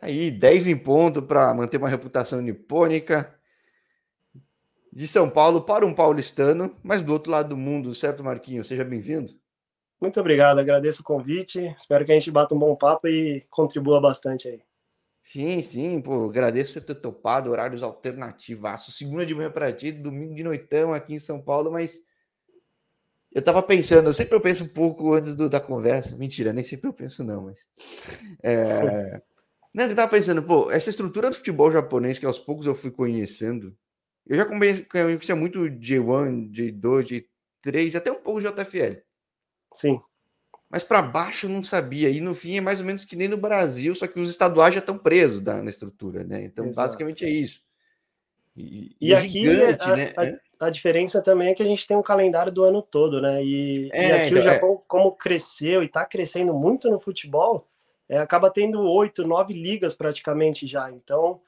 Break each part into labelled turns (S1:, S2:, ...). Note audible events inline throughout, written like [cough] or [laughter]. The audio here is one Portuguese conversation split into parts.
S1: Aí, 10 em ponto para manter uma reputação nipônica. De São Paulo para um paulistano, mas do outro lado do mundo, certo, Marquinhos? Seja bem-vindo.
S2: Muito obrigado, agradeço o convite. Espero que a gente bata um bom papo e contribua bastante aí.
S1: Sim, sim, pô, agradeço você ter topado horários alternativos. Segunda de manhã para ti, domingo de noitão aqui em São Paulo, mas eu tava pensando, eu sempre eu penso um pouco antes do, da conversa. Mentira, nem sempre eu penso, não, mas. É... Não, eu tava pensando, pô, essa estrutura do futebol japonês que aos poucos eu fui conhecendo, eu já conhecia muito J1, J2, J3, até um pouco JFL.
S2: Sim.
S1: Mas para baixo eu não sabia. E no fim é mais ou menos que nem no Brasil, só que os estaduais já estão presos na, na estrutura, né? Então, Exato. basicamente é isso.
S2: E, e, e é aqui gigante, a, né? a, a, diferença também é que a gente tem um calendário do ano todo, né? E, é, e aqui então, o Japão, é. como cresceu e está crescendo muito no futebol, é, acaba tendo oito, nove ligas praticamente já. Então,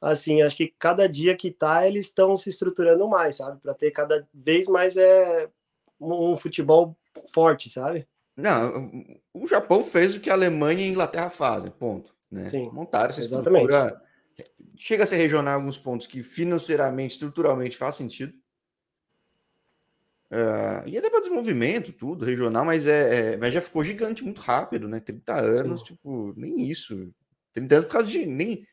S2: assim, acho que cada dia que tá, eles estão se estruturando mais, sabe? Para ter cada vez mais é um futebol forte, sabe?
S1: Não, o Japão fez o que a Alemanha e a Inglaterra fazem, ponto. Né? Sim, Montaram essa exatamente. estrutura. Chega a ser regional alguns pontos que financeiramente, estruturalmente faz sentido. Uh, e até para desenvolvimento, tudo, regional, mas é, é, mas já ficou gigante muito rápido, né? 30 anos, Sim. tipo, nem isso. 30 anos por causa de nem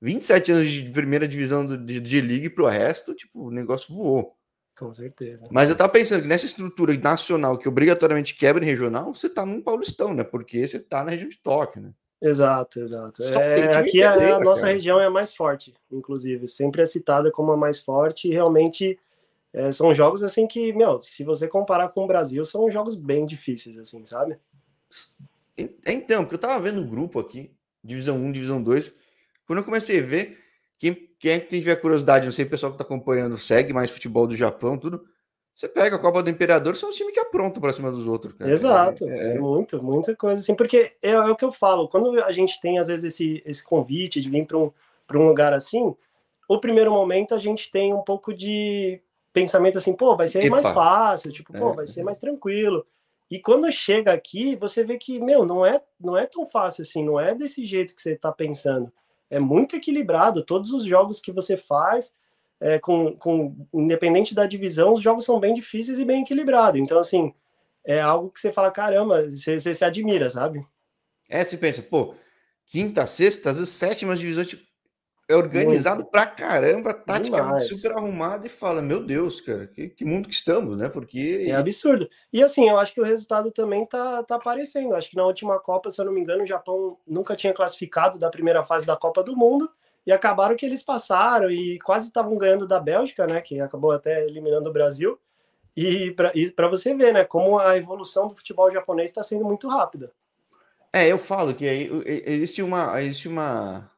S1: 27 anos de primeira divisão do, de, de liga para o resto, tipo, o negócio voou.
S2: Com certeza.
S1: Mas eu tava pensando que nessa estrutura nacional que obrigatoriamente quebra em regional, você tá num Paulistão, né? Porque você tá na região de Tóquio, né?
S2: Exato, exato. É, aqui a, a nossa cara. região é a mais forte, inclusive. Sempre é citada como a mais forte e realmente é, são jogos assim que, meu, se você comparar com o Brasil, são jogos bem difíceis, assim, sabe?
S1: Então, porque eu tava vendo o um grupo aqui, Divisão 1, Divisão 2, quando eu comecei a ver, quem, quem é tiver curiosidade, não sei, o pessoal que tá acompanhando, segue mais futebol do Japão, tudo. Você pega a Copa do Imperador, são os times que aprontam para cima dos outros. Cara.
S2: Exato, é, é, muito, muita coisa assim, porque é, é, o que eu falo, quando a gente tem às vezes esse, esse convite de vir para um, um lugar assim, o primeiro momento a gente tem um pouco de pensamento assim, pô, vai ser Epa. mais fácil, tipo, pô, é, vai ser mais tranquilo. E quando chega aqui, você vê que, meu, não é, não é tão fácil assim, não é desse jeito que você está pensando. É muito equilibrado. Todos os jogos que você faz, é, com, com, independente da divisão, os jogos são bem difíceis e bem equilibrados. Então, assim, é algo que você fala, caramba, você, você se admira, sabe?
S1: É, você pensa, pô, quinta, sexta, às vezes sétima divisão, tipo, é organizado Muito. pra caramba, tática super arrumada e fala: Meu Deus, cara, que, que, mundo que estamos, né? Porque.
S2: É absurdo. E assim, eu acho que o resultado também tá, tá aparecendo. Acho que na última Copa, se eu não me engano, o Japão nunca tinha classificado da primeira fase da Copa do Mundo e acabaram que eles passaram e quase estavam ganhando da Bélgica, né? Que acabou até eliminando o Brasil. E para você ver, né, como a evolução do futebol japonês está sendo muito rápida.
S1: É, eu falo que aí existe uma. Existe uma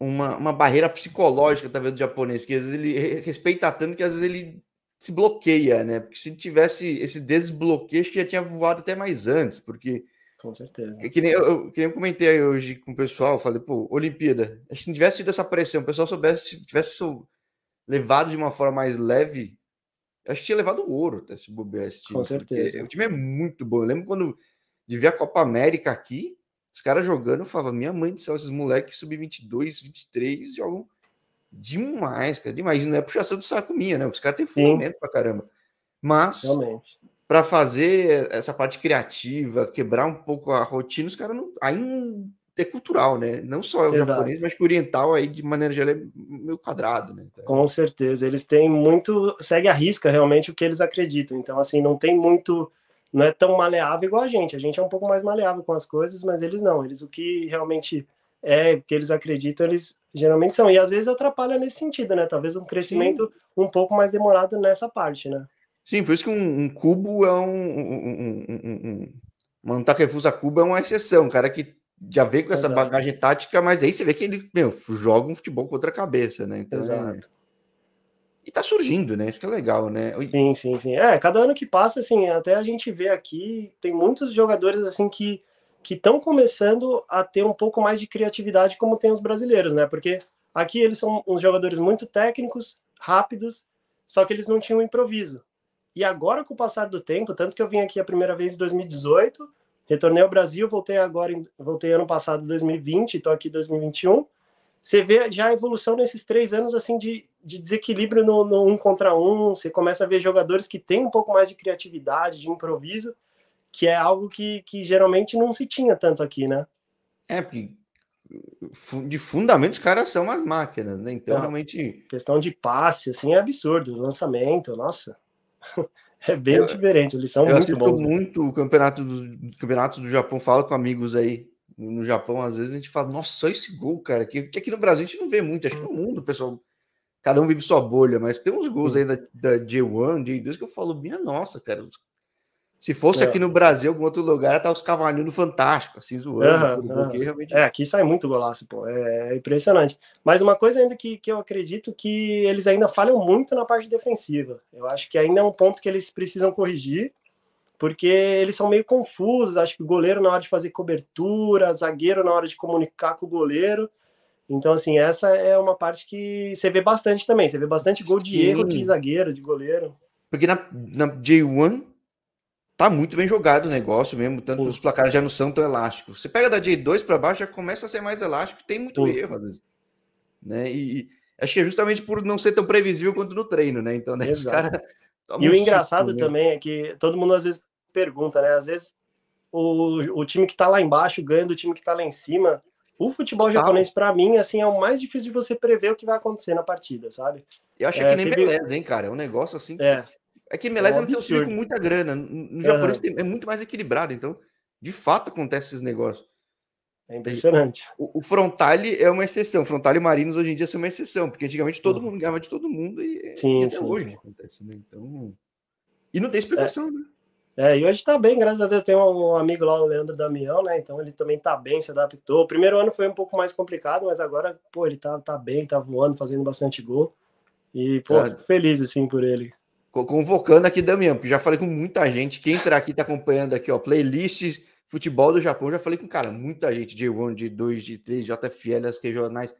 S1: uma, uma barreira psicológica, talvez, do japonês, que às vezes ele respeita tanto que às vezes ele se bloqueia, né? Porque se tivesse esse desbloqueio, acho que já tinha voado até mais antes, porque.
S2: Com certeza.
S1: Que, que, nem, eu, que nem eu comentei hoje com o pessoal, falei, pô, Olimpíada, acho que se não tivesse tido essa pressão, o pessoal soubesse, tivesse levado de uma forma mais leve, acho que tinha levado o ouro até se bobear esse time.
S2: Com certeza.
S1: O time é muito bom. Eu lembro quando de ver a Copa América aqui, os caras jogando, eu falava, minha mãe do céu, esses moleques sub-22, 23 jogam demais, cara, demais. E não é puxação do saco minha, né? Os caras têm fundamento pra caramba. Mas, para fazer essa parte criativa, quebrar um pouco a rotina, os caras não. Ainda é cultural, né? Não só o japonês, mas que o oriental aí, de maneira geral, é meio quadrado, né?
S2: Então... Com certeza. Eles têm muito. segue a risca realmente o que eles acreditam. Então, assim, não tem muito não é tão maleável igual a gente. A gente é um pouco mais maleável com as coisas, mas eles não. Eles o que realmente é, que eles acreditam, eles geralmente são. E às vezes atrapalha nesse sentido, né? Talvez um crescimento Sim. um pouco mais demorado nessa parte, né?
S1: Sim, por isso que um, um cubo é um. um, um, um, um Takefusa Cubo é uma exceção, um cara que já veio com essa Exato. bagagem tática, mas aí você vê que ele meu, joga um futebol com outra cabeça, né? Então, é
S2: Exato.
S1: É... E tá surgindo, né? Isso que é legal, né?
S2: Sim, sim, sim. É, cada ano que passa, assim, até a gente vê aqui, tem muitos jogadores, assim, que que estão começando a ter um pouco mais de criatividade como tem os brasileiros, né? Porque aqui eles são uns jogadores muito técnicos, rápidos, só que eles não tinham improviso. E agora, com o passar do tempo, tanto que eu vim aqui a primeira vez em 2018, retornei ao Brasil, voltei agora, voltei ano passado, 2020, estou aqui em 2021. Você vê já a evolução nesses três anos assim de, de desequilíbrio no, no, um contra um. Você começa a ver jogadores que têm um pouco mais de criatividade, de improviso, que é algo que, que geralmente não se tinha tanto aqui, né?
S1: É, porque de fundamento os caras são umas máquinas, né? Então, realmente.
S2: Questão de passe, assim, é absurdo. Lançamento, nossa. [laughs] É bem eu, diferente, eles são eu muito bons.
S1: muito o campeonato do, campeonato do Japão, falo com amigos aí no Japão, às vezes a gente fala, nossa, só esse gol, cara, que, que aqui no Brasil a gente não vê muito, acho que no mundo, pessoal, cada um vive sua bolha, mas tem uns gols aí da, da J1, J2 que eu falo, minha nossa, cara, se fosse é. aqui no Brasil, algum outro lugar, tá os cavalinhos fantástico, assim, zoando.
S2: Uhum, uhum. Realmente... É, aqui sai muito golaço, pô. É, é impressionante. Mas uma coisa ainda que, que eu acredito que eles ainda falham muito na parte defensiva. Eu acho que ainda é um ponto que eles precisam corrigir, porque eles são meio confusos. Acho que o goleiro na hora de fazer cobertura, zagueiro na hora de comunicar com o goleiro. Então, assim, essa é uma parte que você vê bastante também. Você vê bastante gol de Sim. erro de zagueiro, de goleiro.
S1: Porque na, na J1 tá muito bem jogado o negócio mesmo, tanto os placares já não são tão elásticos. Você pega da J2 para baixo, já começa a ser mais elástico, tem muito erro, às vezes. Né? E, e, acho que é justamente por não ser tão previsível quanto no treino, né? Então, né, os caras.
S2: E o engraçado suco, também é que todo mundo às vezes pergunta, né? Às vezes o, o time que tá lá embaixo ganha do time que tá lá em cima. O futebol japonês, para mim, assim, é o mais difícil de você prever o que vai acontecer na partida, sabe?
S1: Eu acho é, que nem teve... beleza, hein, cara? É um negócio assim que é. É que Melés é um tem um time com muita grana. No uhum. é muito mais equilibrado, então, de fato, acontece esses negócios.
S2: É impressionante.
S1: O, o Frontale é uma exceção. Frontale e Marinos hoje em dia são uma exceção, porque antigamente todo mundo ganhava de todo mundo e, sim, e até sim, hoje sim. acontece, né? Então. E não tem explicação,
S2: é.
S1: né?
S2: É, e hoje tá bem, graças a Deus. Tem um amigo lá, o Leandro Damião, né? Então ele também tá bem, se adaptou. O primeiro ano foi um pouco mais complicado, mas agora, pô, ele tá, tá bem, tá voando, fazendo bastante gol. E, pô, é. fico feliz, assim, por ele
S1: convocando aqui Damião, porque já falei com muita gente. Quem entrar aqui tá acompanhando aqui, ó, playlists futebol do Japão. Já falei com, cara, muita gente, de 1, de 2, de 3, JFL, as que jornais.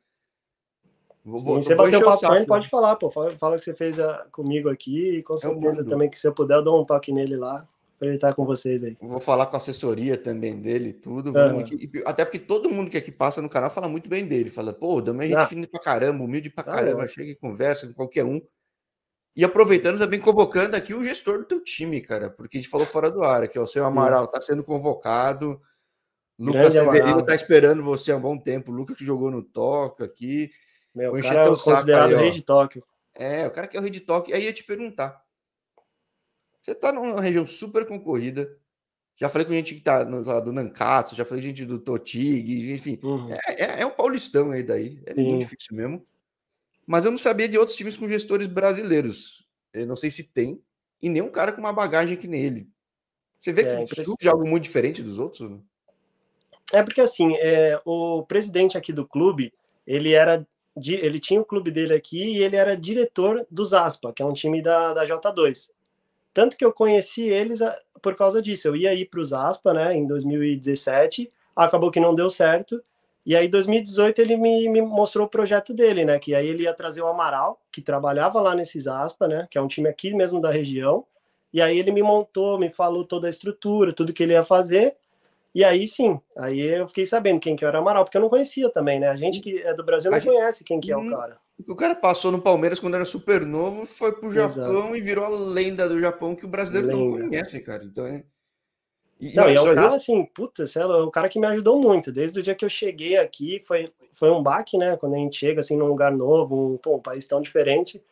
S2: Vou, Sim, você bateu papo, ele pode falar, pô. Fala, fala que você fez a, ah, comigo aqui e com certeza é também que se eu puder, eu dou um toque nele lá para ele estar com vocês aí.
S1: Vou falar com a assessoria também dele, tudo. Uhum. até porque todo mundo que aqui passa no canal fala muito bem dele. Fala, pô, Damião é gente ah. fina pra caramba, humilde pra ah, caramba, ah, chega e conversa com qualquer um. E aproveitando também, convocando aqui o gestor do teu time, cara, porque a gente falou fora do ar aqui, ó, o seu Amaral está sendo convocado, Lucas Severino está esperando você há um bom tempo, o Lucas que jogou no Toca aqui.
S2: Meu, o cara é considerado aí, rei de Tóquio.
S1: É, o cara que é o rei de Tóquio. Aí eu ia te perguntar, você está numa região super concorrida, já falei com gente que tá no lado do Nankatsu, já falei com gente do Totig, enfim, uhum. é, é, é, um paulistão aí daí, é Sim. muito difícil mesmo. Mas eu não sabia de outros times com gestores brasileiros. Eu não sei se tem. E nenhum cara com uma bagagem que nele. Você vê é, que surge algo muito diferente dos outros?
S2: É porque assim, é, o presidente aqui do clube, ele era ele tinha o clube dele aqui e ele era diretor do Zaspa, que é um time da, da J2. Tanto que eu conheci eles por causa disso. Eu ia ir para o Zaspa, né, em 2017, acabou que não deu certo. E aí, em 2018, ele me, me, mostrou o projeto dele, né? Que aí ele ia trazer o Amaral, que trabalhava lá nesses aspas, né? Que é um time aqui mesmo da região. E aí ele me montou, me falou toda a estrutura, tudo que ele ia fazer. E aí sim, aí eu fiquei sabendo quem que era o Amaral, porque eu não conhecia também, né? A gente que é do Brasil não conhece quem que é o hum, cara.
S1: O cara passou no Palmeiras quando era super novo, foi pro Japão Exato. e virou a lenda do Japão que o brasileiro lenda. não conhece, cara. Então é.
S2: E, não, e é um cara assim, puta, é o cara que me ajudou muito. Desde o dia que eu cheguei aqui, foi, foi um baque, né? Quando a gente chega assim num lugar novo, um, pô, um país tão diferente.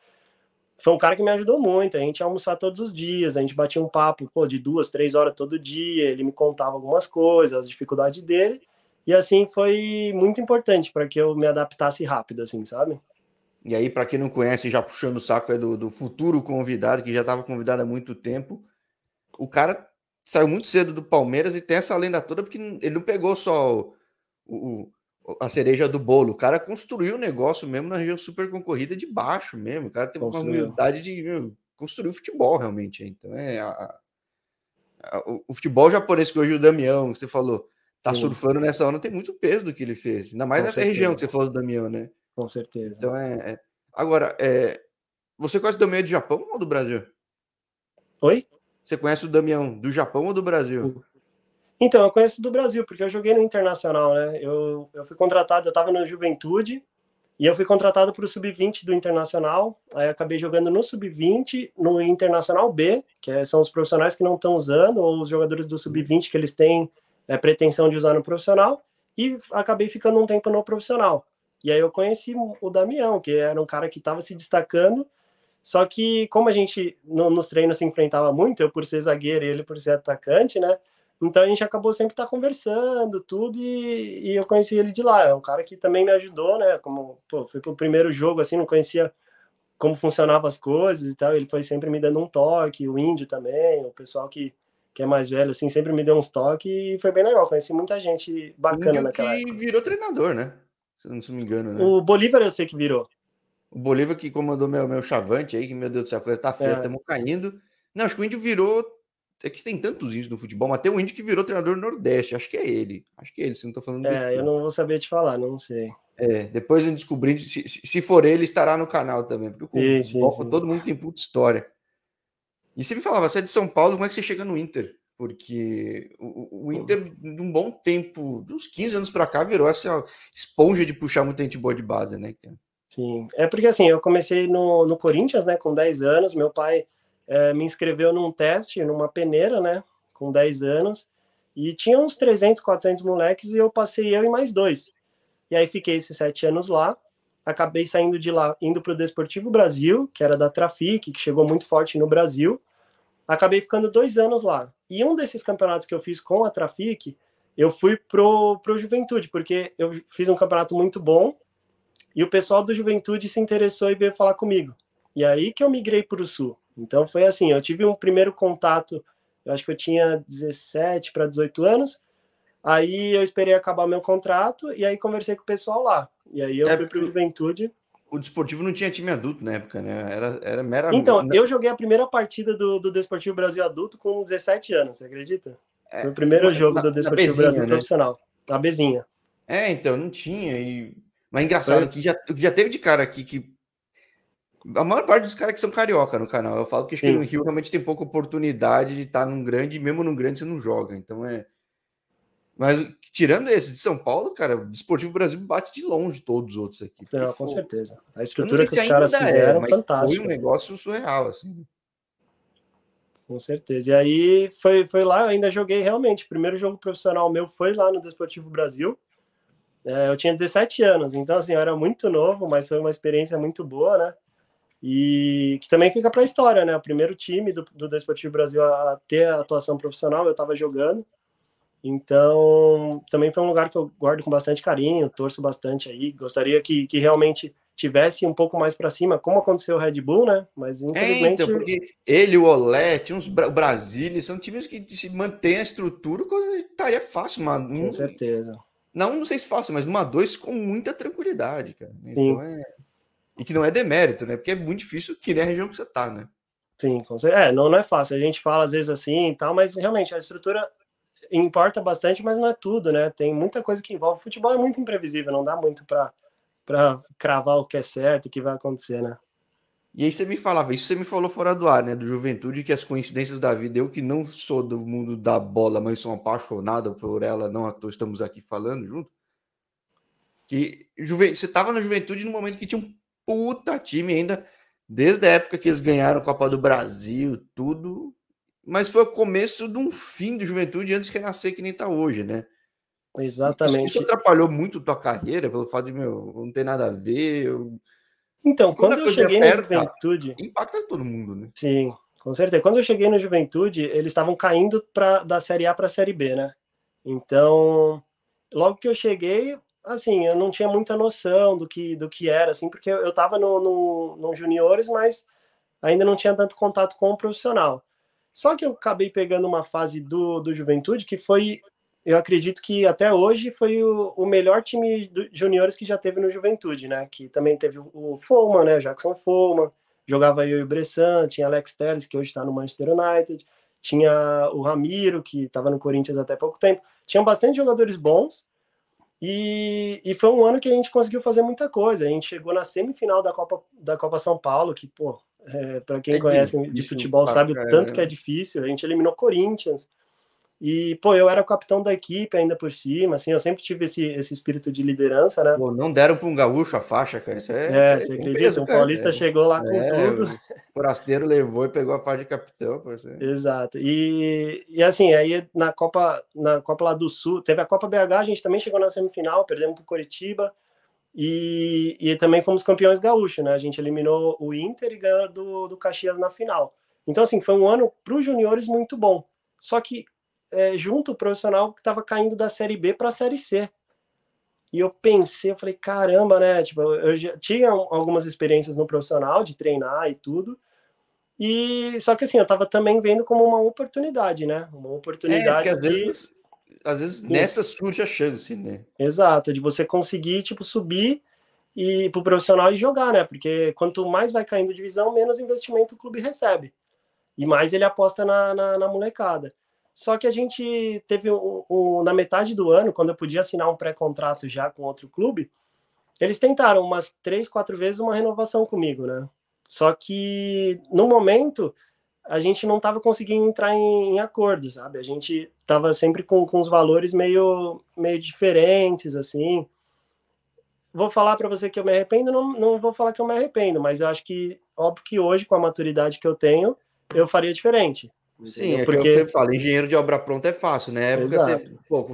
S2: Foi um cara que me ajudou muito. A gente ia almoçar todos os dias, a gente batia um papo pô, de duas, três horas todo dia. Ele me contava algumas coisas, as dificuldades dele. E assim foi muito importante para que eu me adaptasse rápido, assim, sabe?
S1: E aí, para quem não conhece, já puxando o saco é do, do futuro convidado, que já estava convidado há muito tempo. O cara saiu muito cedo do Palmeiras e tem essa lenda toda, porque ele não pegou só o, o, a cereja do bolo. O cara construiu o negócio mesmo na região super concorrida de baixo mesmo. O cara teve uma humildade de meu, construir o futebol realmente. Então é a, a, o, o, futebol japonês que hoje o Damião, que você falou, tá Sim. surfando nessa onda, tem muito peso do que ele fez. Ainda mais Com nessa certeza. região que você falou do Damião, né?
S2: Com certeza.
S1: Então é. é... Agora, é... você conhece o Damião do Japão ou do Brasil?
S2: Oi?
S1: Você conhece o Damião do Japão ou do Brasil?
S2: Então, eu conheço do Brasil, porque eu joguei no Internacional, né? Eu, eu fui contratado, eu estava no Juventude, e eu fui contratado para o Sub-20 do Internacional, aí acabei jogando no Sub-20, no Internacional B, que é, são os profissionais que não estão usando, ou os jogadores do Sub-20 que eles têm é, pretensão de usar no profissional, e acabei ficando um tempo no profissional. E aí eu conheci o Damião, que era um cara que estava se destacando, só que como a gente no, nos treinos se enfrentava muito, eu por ser zagueiro e ele por ser atacante, né? Então a gente acabou sempre estar tá conversando, tudo, e, e, eu conheci ele de lá. É um cara que também me ajudou, né? Como pô, foi pro primeiro jogo, assim, não conhecia como funcionavam as coisas e tal. Ele foi sempre me dando um toque, o índio também, o pessoal que, que é mais velho, assim, sempre me deu uns toques e foi bem legal. Conheci muita gente bacana naquela
S1: que época. virou treinador, né? Se não me engano, né?
S2: O Bolívar eu sei que virou.
S1: O Bolívar que comandou meu, meu chavante aí, que meu Deus do céu, a coisa tá feia, estamos é. caindo. Não, acho que o índio virou é que tem tantos índios no futebol, mas tem um índio que virou treinador do Nordeste. Acho que é ele. Acho que é ele, se não estou falando
S2: É, eu não vou saber te falar, não sei.
S1: É, depois eu descobri. Se, se for ele, estará no canal também. Porque sim, futebol, sim, sim. todo mundo tem puta história. E você me falava, você é de São Paulo, como é que você chega no Inter? Porque o, o Inter, de um bom tempo, de uns 15 anos para cá, virou essa esponja de puxar muita gente boa de base, né?
S2: Sim, é porque assim, eu comecei no, no Corinthians, né, com 10 anos. Meu pai é, me inscreveu num teste, numa peneira, né, com 10 anos, e tinha uns 300, 400 moleques, e eu passei eu e mais dois. E aí fiquei esses sete anos lá, acabei saindo de lá, indo para o Desportivo Brasil, que era da Trafic, que chegou muito forte no Brasil, acabei ficando dois anos lá. E um desses campeonatos que eu fiz com a Trafic, eu fui pro, pro Juventude, porque eu fiz um campeonato muito bom, e o pessoal do Juventude se interessou e veio falar comigo. E aí que eu migrei para o Sul. Então foi assim, eu tive um primeiro contato, eu acho que eu tinha 17 para 18 anos. Aí eu esperei acabar meu contrato e aí conversei com o pessoal lá. E aí eu é fui para o Juventude.
S1: O Desportivo não tinha time adulto na época, né? Era, era meramente.
S2: Então, eu joguei a primeira partida do, do Desportivo Brasil adulto com 17 anos, você acredita? É, foi o primeiro jogo na, do Desportivo Brasil né? profissional. A Bezinha.
S1: É, então, não tinha. E... Mas é engraçado foi. que já, já teve de cara aqui que a maior parte dos caras que são carioca no canal. Eu falo que, que no Rio realmente tem pouca oportunidade de estar num grande, e mesmo num grande você não joga. Então é. Mas tirando esse de São Paulo, cara, o Desportivo Brasil bate de longe todos os outros aqui.
S2: Não, com certeza. A estrutura que os caras é, fizeram é, fantástica.
S1: Foi um negócio surreal, assim.
S2: Com certeza. E aí foi, foi lá, eu ainda joguei realmente. O primeiro jogo profissional meu foi lá no Desportivo Brasil. É, eu tinha 17 anos, então assim, eu era muito novo, mas foi uma experiência muito boa, né? e que também fica para a história, né? O primeiro time do, do Desportivo Brasil a ter a atuação profissional, eu estava jogando, então também foi um lugar que eu guardo com bastante carinho, torço bastante aí, gostaria que, que realmente tivesse um pouco mais para cima, como aconteceu o Red Bull, né? Mas infelizmente. É, então,
S1: porque ele, o Olé, tinha uns o Brasília, são times que se mantém a estrutura, coisa estaria fácil, mano.
S2: Com certeza.
S1: Não, não sei se fácil, mas numa dois com muita tranquilidade, cara. Então Sim. é. E que não é demérito, né? Porque é muito difícil que nem a região que você tá, né?
S2: Sim, com certeza. É, não, não é fácil. A gente fala às vezes assim e tal, mas realmente a estrutura importa bastante, mas não é tudo, né? Tem muita coisa que envolve. O futebol é muito imprevisível, não dá muito para para cravar o que é certo, o que vai acontecer, né?
S1: E aí você me falava, isso você me falou fora do ar, né? Do juventude, que as coincidências da vida, eu que não sou do mundo da bola, mas sou apaixonado por ela, não à toa estamos aqui falando junto. Que juve... você estava na juventude no momento que tinha um puta time ainda, desde a época que eles ganharam a Copa do Brasil, tudo. Mas foi o começo de um fim de juventude antes de renascer que nem tá hoje, né?
S2: Exatamente.
S1: Isso, isso atrapalhou muito tua carreira, pelo fato de, meu, não ter nada a ver. Eu...
S2: Então, quando, quando eu cheguei na juventude.
S1: Impacta todo mundo, né?
S2: Sim, com certeza. Quando eu cheguei na juventude, eles estavam caindo pra, da Série A para a Série B, né? Então, logo que eu cheguei, assim, eu não tinha muita noção do que, do que era, assim, porque eu estava no, no, no juniores, mas ainda não tinha tanto contato com o profissional. Só que eu acabei pegando uma fase do, do Juventude que foi, eu acredito que até hoje foi o, o melhor time de juniores que já teve no Juventude, né? Que também teve o Foman, né? Jackson Foman, jogava eu e o Bressan, tinha Alex Telles, que hoje está no Manchester United, tinha o Ramiro, que estava no Corinthians até pouco tempo. Tinham bastante jogadores bons, e, e foi um ano que a gente conseguiu fazer muita coisa. A gente chegou na semifinal da Copa, da Copa São Paulo, que, pô, é, para quem é conhece de futebol sabe o tanto que é difícil. A gente eliminou Corinthians. E, pô, eu era o capitão da equipe ainda por cima, assim, eu sempre tive esse, esse espírito de liderança, né? Pô,
S1: não deram para um gaúcho a faixa, cara, isso
S2: é... É, é você acredita? Peso, um paulista é. chegou lá com é, tudo. O
S1: forasteiro levou e pegou a faixa de capitão. Pô,
S2: Exato. E, e assim, aí na Copa, na Copa lá do Sul, teve a Copa BH, a gente também chegou na semifinal, perdemos para Coritiba, e, e também fomos campeões gaúchos, né? A gente eliminou o Inter e ganhou do, do Caxias na final. Então, assim, foi um ano para os juniores muito bom. Só que é, junto o profissional que estava caindo da Série B para a Série C. E eu pensei, eu falei, caramba, né? Tipo, eu já tinha algumas experiências no profissional de treinar e tudo. E só que assim, eu estava também vendo como uma oportunidade, né? Uma oportunidade.
S1: É, às de... vezes, às vezes nessa surge a chance, né?
S2: Exato, de você conseguir, tipo, subir e pro profissional e jogar, né? Porque quanto mais vai caindo divisão, menos investimento o clube recebe. E mais ele aposta na, na, na molecada. Só que a gente teve um, um, na metade do ano, quando eu podia assinar um pré-contrato já com outro clube, eles tentaram umas três, quatro vezes uma renovação comigo, né? Só que no momento a gente não estava conseguindo entrar em, em acordo, sabe? A gente estava sempre com, com os valores meio, meio diferentes, assim. Vou falar para você que eu me arrependo, não, não vou falar que eu me arrependo, mas eu acho que, óbvio que hoje, com a maturidade que eu tenho, eu faria diferente.
S1: Sim, é Porque... que eu sempre falo, engenheiro de obra pronta é fácil, né? Porque você, pô,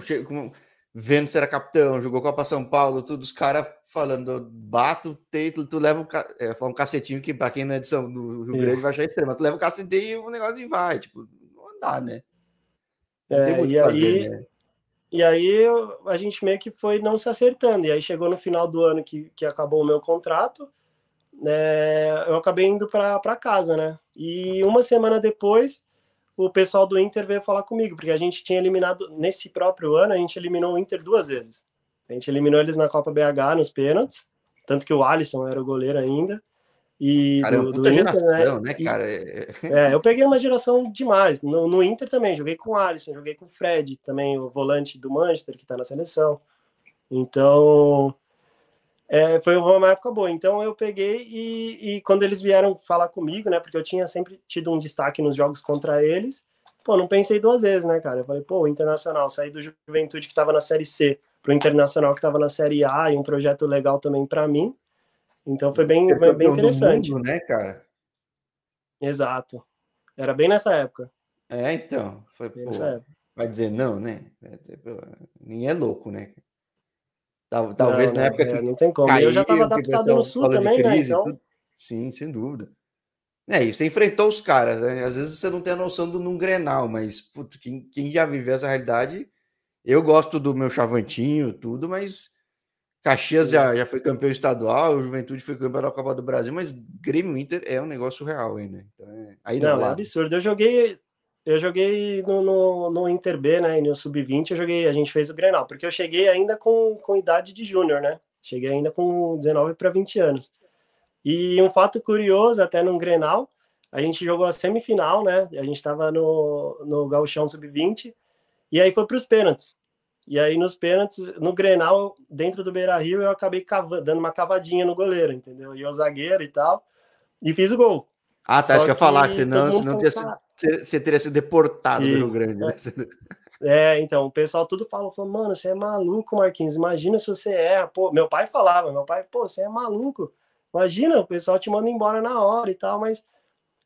S1: vendo se era capitão, jogou Copa São Paulo, tudo, os caras falando, bato, teito, tu leva um, é, um cacetinho que para quem não é de São, do Rio Grande vai achar extremo, tu leva o cacetinho e o negócio e vai, tipo, não dá, né?
S2: Não é, e aí, né? E aí a gente meio que foi não se acertando, e aí chegou no final do ano que, que acabou o meu contrato, né, eu acabei indo para casa, né? E uma semana depois o pessoal do Inter veio falar comigo, porque a gente tinha eliminado, nesse próprio ano, a gente eliminou o Inter duas vezes. A gente eliminou eles na Copa BH nos pênaltis, tanto que o Alisson era o goleiro ainda. E
S1: cara, é do, é do Inter, né? geração, né, né cara?
S2: É, [laughs] eu peguei uma geração demais. No, no, Inter também, joguei com o Alisson, joguei com o Fred, também o volante do Manchester, que tá na seleção. Então, é, foi uma época boa. Então eu peguei e, e, quando eles vieram falar comigo, né? Porque eu tinha sempre tido um destaque nos jogos contra eles, pô, não pensei duas vezes, né, cara? Eu falei, pô, Internacional, sair do Juventude que estava na Série C pro Internacional que estava na Série A e um projeto legal também para mim. Então foi bem, bem, bem interessante.
S1: Mundo, né, cara?
S2: Exato. Era bem nessa época.
S1: É, então. Foi, pô, vai dizer não, né? Nem é louco, né? Talvez não, na época
S2: é, que. Não tem como. Caiu, eu já estava adaptado no sul também, né? Então...
S1: Sim, sem dúvida. É, e você enfrentou os caras, né? Às vezes você não tem a noção do num grenal, mas putz, quem, quem já viveu essa realidade, eu gosto do meu chavantinho, tudo, mas Caxias já, já foi campeão estadual, o Juventude foi campeão da Copa do Brasil, mas Grêmio Inter é um negócio real aí, né? Então, é, aí
S2: não, é absurdo. Eu joguei, eu joguei no, no, no Inter B, né? E no Sub-20 eu joguei, a gente fez o Grenal, porque eu cheguei ainda com, com idade de júnior, né? Cheguei ainda com 19 para 20 anos. E um fato curioso, até no Grenal, a gente jogou a semifinal, né? A gente estava no, no Gauchão Sub-20, e aí foi para os pênaltis. E aí nos pênaltis, no Grenal, dentro do Beira Rio, eu acabei dando uma cavadinha no goleiro, entendeu? E o zagueiro e tal, e fiz o gol.
S1: Ah, tá, acho que eu ia falar, senão, senão teria sido, você teria sido deportado Sim. do Rio Grande. Né?
S2: É, então, o pessoal tudo fala, falou, mano, você é maluco, Marquinhos, imagina se você erra. Pô, meu pai falava, meu pai, pô, você é maluco. Imagina, o pessoal te manda embora na hora e tal, mas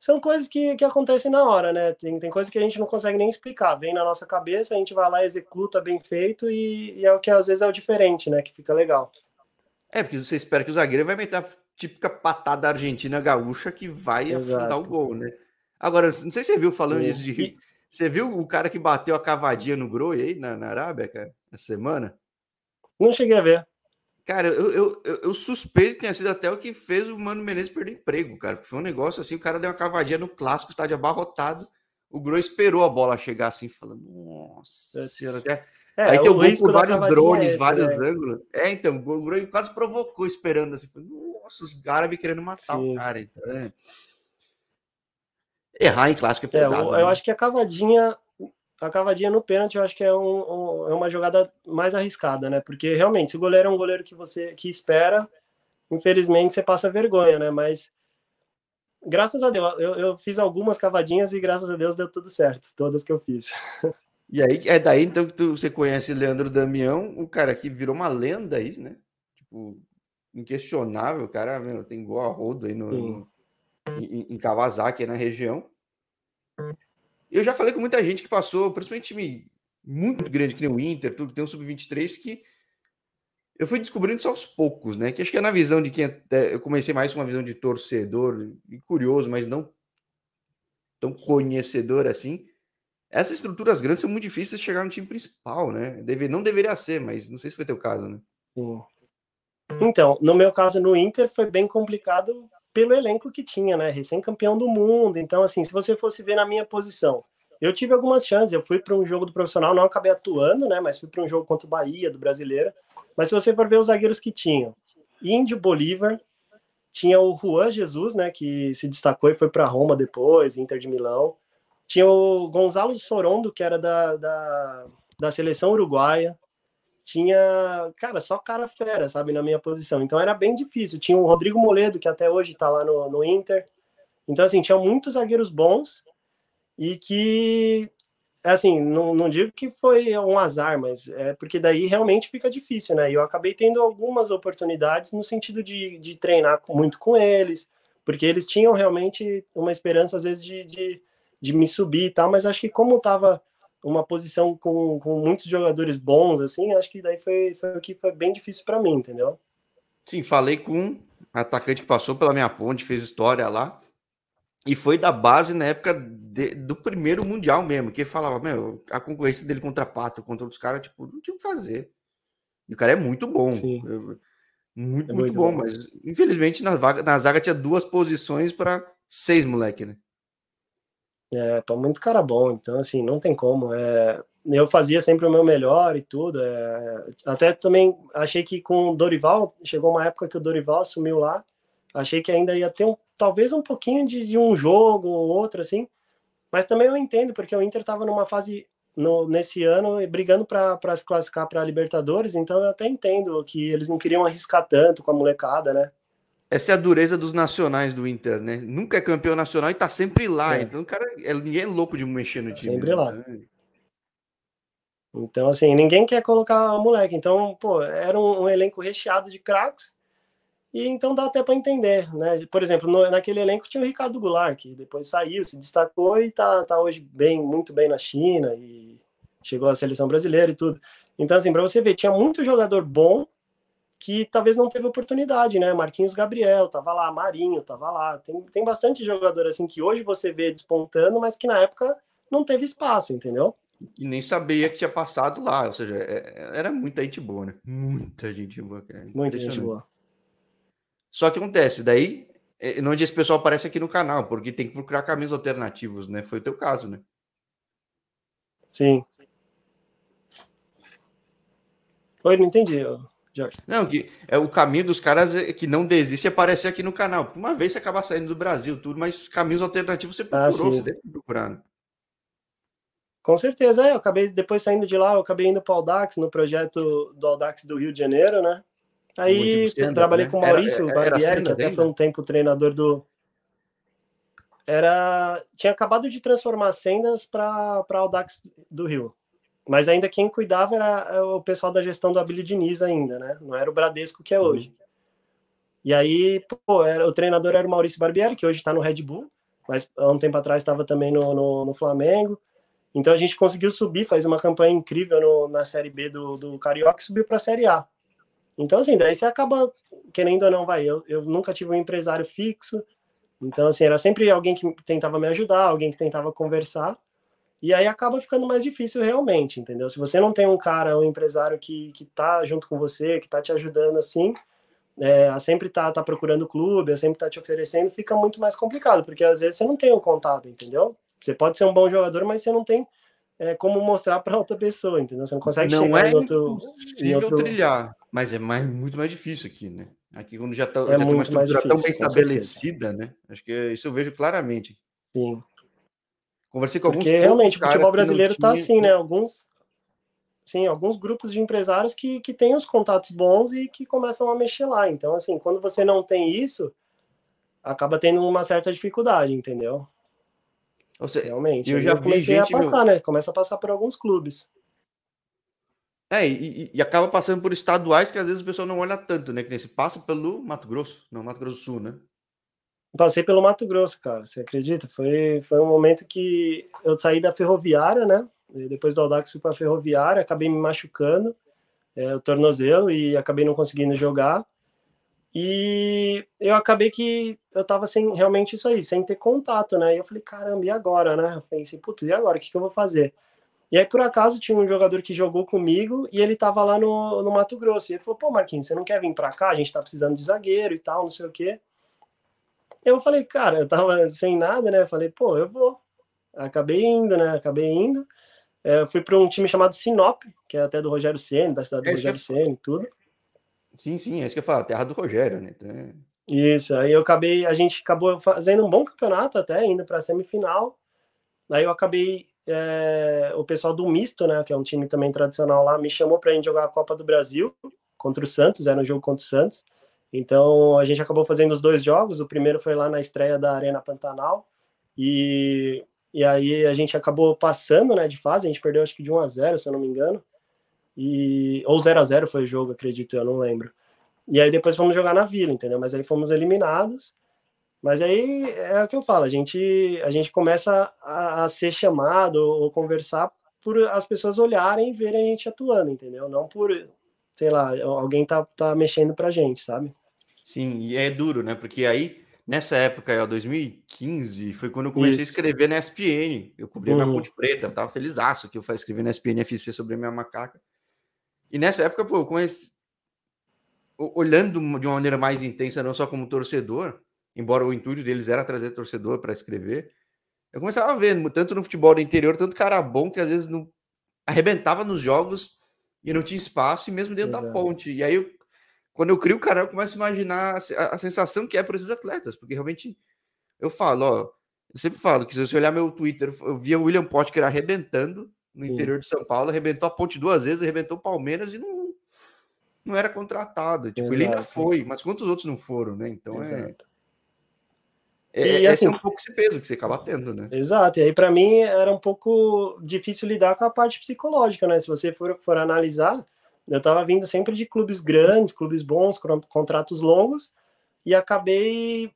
S2: são coisas que, que acontecem na hora, né? Tem, tem coisas que a gente não consegue nem explicar. Vem na nossa cabeça, a gente vai lá, executa bem feito e, e é o que às vezes é o diferente, né? Que fica legal.
S1: É, porque você espera que o zagueiro vai meter típica patada argentina gaúcha que vai Exato. afundar o gol, né? Agora, não sei se você viu falando isso de. Você viu o cara que bateu a cavadinha no Groi aí na, na Arábia, cara, essa semana?
S2: Não cheguei a ver.
S1: Cara, eu, eu, eu, eu, suspeito que tenha sido até o que fez o Mano Menezes perder emprego, cara. Porque foi um negócio assim, o cara deu uma cavadinha no clássico, estádio abarrotado. O Groi esperou a bola chegar assim, falando, nossa senhora. Até... É, aí tem o gol por vários drones, é esse, vários né? ângulos. É, então, o Groi quase provocou esperando assim. Falando, nossa, os árabes querendo matar Sim. o cara. Então, né? Errar em clássico é pesado.
S2: É, eu, né? eu, acho que a cavadinha, a cavadinha no pênalti, eu acho que é, um, um, é uma jogada mais arriscada, né? Porque realmente, se o goleiro é um goleiro que você que espera, infelizmente você passa vergonha, né? Mas graças a Deus, eu, eu fiz algumas cavadinhas e graças a Deus deu tudo certo, todas que eu fiz.
S1: E aí, é daí então que tu, você conhece Leandro Damião, o cara que virou uma lenda aí, né? Tipo, inquestionável, cara meu, tem gol a rodo aí no, no em, em, Kawasaki, na região. Eu já falei com muita gente que passou, principalmente time muito grande, que nem o Inter, tudo, tem um sub-23 que eu fui descobrindo isso aos poucos, né? Que acho que é na visão de quem eu comecei mais com uma visão de torcedor e curioso, mas não tão conhecedor assim. Essas estruturas grandes são muito difíceis de chegar no time principal, né? Deve, não deveria ser, mas não sei se foi teu caso, né?
S2: Sim. Então, no meu caso no Inter foi bem complicado pelo elenco que tinha, né? Recém-campeão do mundo. Então, assim, se você fosse ver na minha posição, eu tive algumas chances. Eu fui para um jogo do profissional, não acabei atuando, né? Mas fui para um jogo contra o Bahia, do Brasileiro. Mas se você for ver os zagueiros que tinham, Índio Bolívar, tinha o Juan Jesus, né? Que se destacou e foi para Roma depois, Inter de Milão. Tinha o Gonzalo Sorondo, que era da, da, da seleção uruguaia. Tinha, cara, só cara fera, sabe, na minha posição. Então era bem difícil. Tinha o Rodrigo Moledo, que até hoje tá lá no, no Inter. Então, assim, tinha muitos zagueiros bons e que, assim, não, não digo que foi um azar, mas é porque daí realmente fica difícil, né? E eu acabei tendo algumas oportunidades no sentido de, de treinar muito com eles, porque eles tinham realmente uma esperança, às vezes, de, de de me subir e tal, mas acho que como tava uma posição com, com muitos jogadores bons, assim, acho que daí foi, foi o que foi bem difícil para mim, entendeu?
S1: Sim, falei com um atacante que passou pela minha ponte, fez história lá, e foi da base na época de, do primeiro Mundial mesmo, que falava, meu, a concorrência dele contra Pato, contra outros caras, tipo, não tinha o que fazer. E o cara é muito bom. Sim. muito, é muito, muito bom, bom, mas infelizmente na, vaga, na zaga tinha duas posições para seis moleque, né?
S2: É, para muito cara bom, então assim, não tem como. É, eu fazia sempre o meu melhor e tudo. É, até também achei que com o Dorival, chegou uma época que o Dorival assumiu lá, achei que ainda ia ter um, talvez um pouquinho de, de um jogo ou outro, assim, mas também eu entendo, porque o Inter estava numa fase no, nesse ano brigando para se classificar para a Libertadores, então eu até entendo que eles não queriam arriscar tanto com a molecada, né?
S1: Essa é a dureza dos nacionais do Inter, né? Nunca é campeão nacional e tá sempre lá. É. Então, o cara, é, ninguém é louco de mexer no time.
S2: Sempre né? lá. Então, assim, ninguém quer colocar o moleque. Então, pô, era um, um elenco recheado de craques. E então dá até para entender, né? Por exemplo, no, naquele elenco tinha o Ricardo Goulart, que depois saiu, se destacou e tá, tá hoje bem, muito bem na China e chegou à seleção brasileira e tudo. Então, assim, para você ver, tinha muito jogador bom que talvez não teve oportunidade, né? Marquinhos Gabriel tava lá, Marinho tava lá. Tem, tem bastante jogador assim que hoje você vê despontando, mas que na época não teve espaço, entendeu?
S1: E nem sabia que tinha passado lá, ou seja, é, é, era muita gente boa, né? Muita gente boa, cara.
S2: Muita gente boa.
S1: Só que acontece, daí, não é esse pessoal aparece aqui no canal, porque tem que procurar caminhos alternativos, né? Foi o teu caso, né?
S2: Sim. Oi, não entendi.
S1: Não, que é o caminho dos caras é que não desiste aparecer aqui no canal. Uma vez você acaba saindo do Brasil, tudo, mas caminhos alternativos você ah, procurou, ah, você deve procurar. Né?
S2: Com certeza, é, eu acabei depois saindo de lá, eu acabei indo para o Audax, no projeto do Audax do Rio de Janeiro, né? Aí trabalhei né? com o Maurício era, Barbieri, que até foi um tempo treinador do. Era. Tinha acabado de transformar sendas para Audax do Rio. Mas ainda quem cuidava era é, o pessoal da gestão do Abílio Diniz ainda, né? Não era o Bradesco que é uhum. hoje. E aí, pô, era, o treinador era o Maurício Barbieri, que hoje está no Red Bull, mas há um tempo atrás estava também no, no, no, Flamengo. Então a gente conseguiu subir, faz uma campanha incrível no, na Série B do, do Carioca e subiu para a Série A. Então, assim, daí você acaba, querendo ou não, vai. Eu, eu nunca tive um empresário fixo, então, assim, era sempre alguém que tentava me ajudar, alguém que tentava conversar. E aí acaba ficando mais difícil realmente, entendeu? Se você não tem um cara, um empresário que, que tá junto com você, que tá te ajudando assim, é, a sempre tá, tá procurando clube, a sempre tá te oferecendo, fica muito mais complicado, porque às vezes você não tem um contato, entendeu? Você pode ser um bom jogador, mas você não tem é, como mostrar para outra pessoa, entendeu? Você não consegue
S1: não chegar é em outro, em outro... trilhar, mas é mais, muito mais difícil aqui, né? Aqui quando já, tá, é já tem uma estrutura difícil, tão bem estabelecida, certeza. né? Acho que isso eu vejo claramente.
S2: Sim.
S1: Conversei com
S2: porque, alguns realmente, o futebol brasileiro está assim, né? Alguns, sim, alguns grupos de empresários que, que têm os contatos bons e que começam a mexer lá. Então, assim, quando você não tem isso, acaba tendo uma certa dificuldade, entendeu? Seja, Realmente. Eu já eu vi gente a passar, meu... né? Começa a passar por alguns clubes.
S1: É, e, e, acaba passando por estaduais que às vezes o pessoal não olha tanto, né? Que nem se passa pelo Mato Grosso, não, Mato Grosso do Sul, né?
S2: Passei pelo Mato Grosso, cara, você acredita? Foi, foi um momento que eu saí da ferroviária, né? Depois do Audax fui para a ferroviária, acabei me machucando, é, o tornozelo, e acabei não conseguindo jogar. E eu acabei que eu tava sem realmente isso aí, sem ter contato, né? E eu falei, caramba, e agora, né? Eu pensei, putz, e agora? O que, que eu vou fazer? E aí, por acaso, tinha um jogador que jogou comigo e ele tava lá no, no Mato Grosso. E ele falou, pô, Marquinhos, você não quer vir pra cá? A gente tá precisando de zagueiro e tal, não sei o quê. Eu falei, cara, eu tava sem nada, né? Falei, pô, eu vou. Acabei indo, né? Acabei indo. É, fui para um time chamado Sinop, que é até do Rogério Ceni, da cidade do é Rogério Ceni e tudo.
S1: Sim, sim, é isso que eu falo, terra do Rogério, né? Então...
S2: Isso, aí eu acabei, a gente acabou fazendo um bom campeonato até, indo para a semifinal. Aí eu acabei, é, o pessoal do Misto, né, que é um time também tradicional lá, me chamou para a gente jogar a Copa do Brasil contra o Santos, era um jogo contra o Santos. Então a gente acabou fazendo os dois jogos. O primeiro foi lá na estreia da Arena Pantanal e, e aí a gente acabou passando, né, de fase. A gente perdeu acho que de 1 a 0, se eu não me engano. E ou 0 a 0 foi o jogo, acredito, eu não lembro. E aí depois fomos jogar na Vila, entendeu? Mas aí fomos eliminados. Mas aí é o que eu falo, a gente a gente começa a, a ser chamado ou conversar por as pessoas olharem e verem a gente atuando, entendeu? Não por, sei lá, alguém tá, tá mexendo pra gente, sabe?
S1: Sim, e é duro, né? Porque aí, nessa época, ó, 2015, foi quando eu comecei Isso. a escrever na SPN. Eu cobri uhum. minha Ponte Preta, eu tava feliz que eu fui escrever na SPN FC sobre a minha macaca. E nessa época, pô, eu comecei... Olhando de uma maneira mais intensa, não só como torcedor, embora o intuito deles era trazer torcedor para escrever, eu começava a ver, tanto no futebol do interior, tanto cara bom que às vezes não arrebentava nos jogos e não tinha espaço, e mesmo dentro Exato. da ponte. E aí eu quando eu crio o canal, eu começo a imaginar a, a, sensação que é para esses atletas, porque realmente eu falo, ó, eu sempre falo que se você olhar meu Twitter, eu via o William Potker arrebentando no interior de São Paulo, arrebentou a ponte duas vezes, arrebentou o Palmeiras e não, não era contratado. Tipo, Exato. ele ainda foi, mas quantos outros não foram, né? Então é Exato. é. É, e, assim, é um pouco esse peso que você acaba tendo, né?
S2: Exato, e aí para mim era um pouco difícil lidar com a parte psicológica, né? Se você for, for analisar, eu estava vindo sempre de clubes grandes, clubes bons, contratos longos, e acabei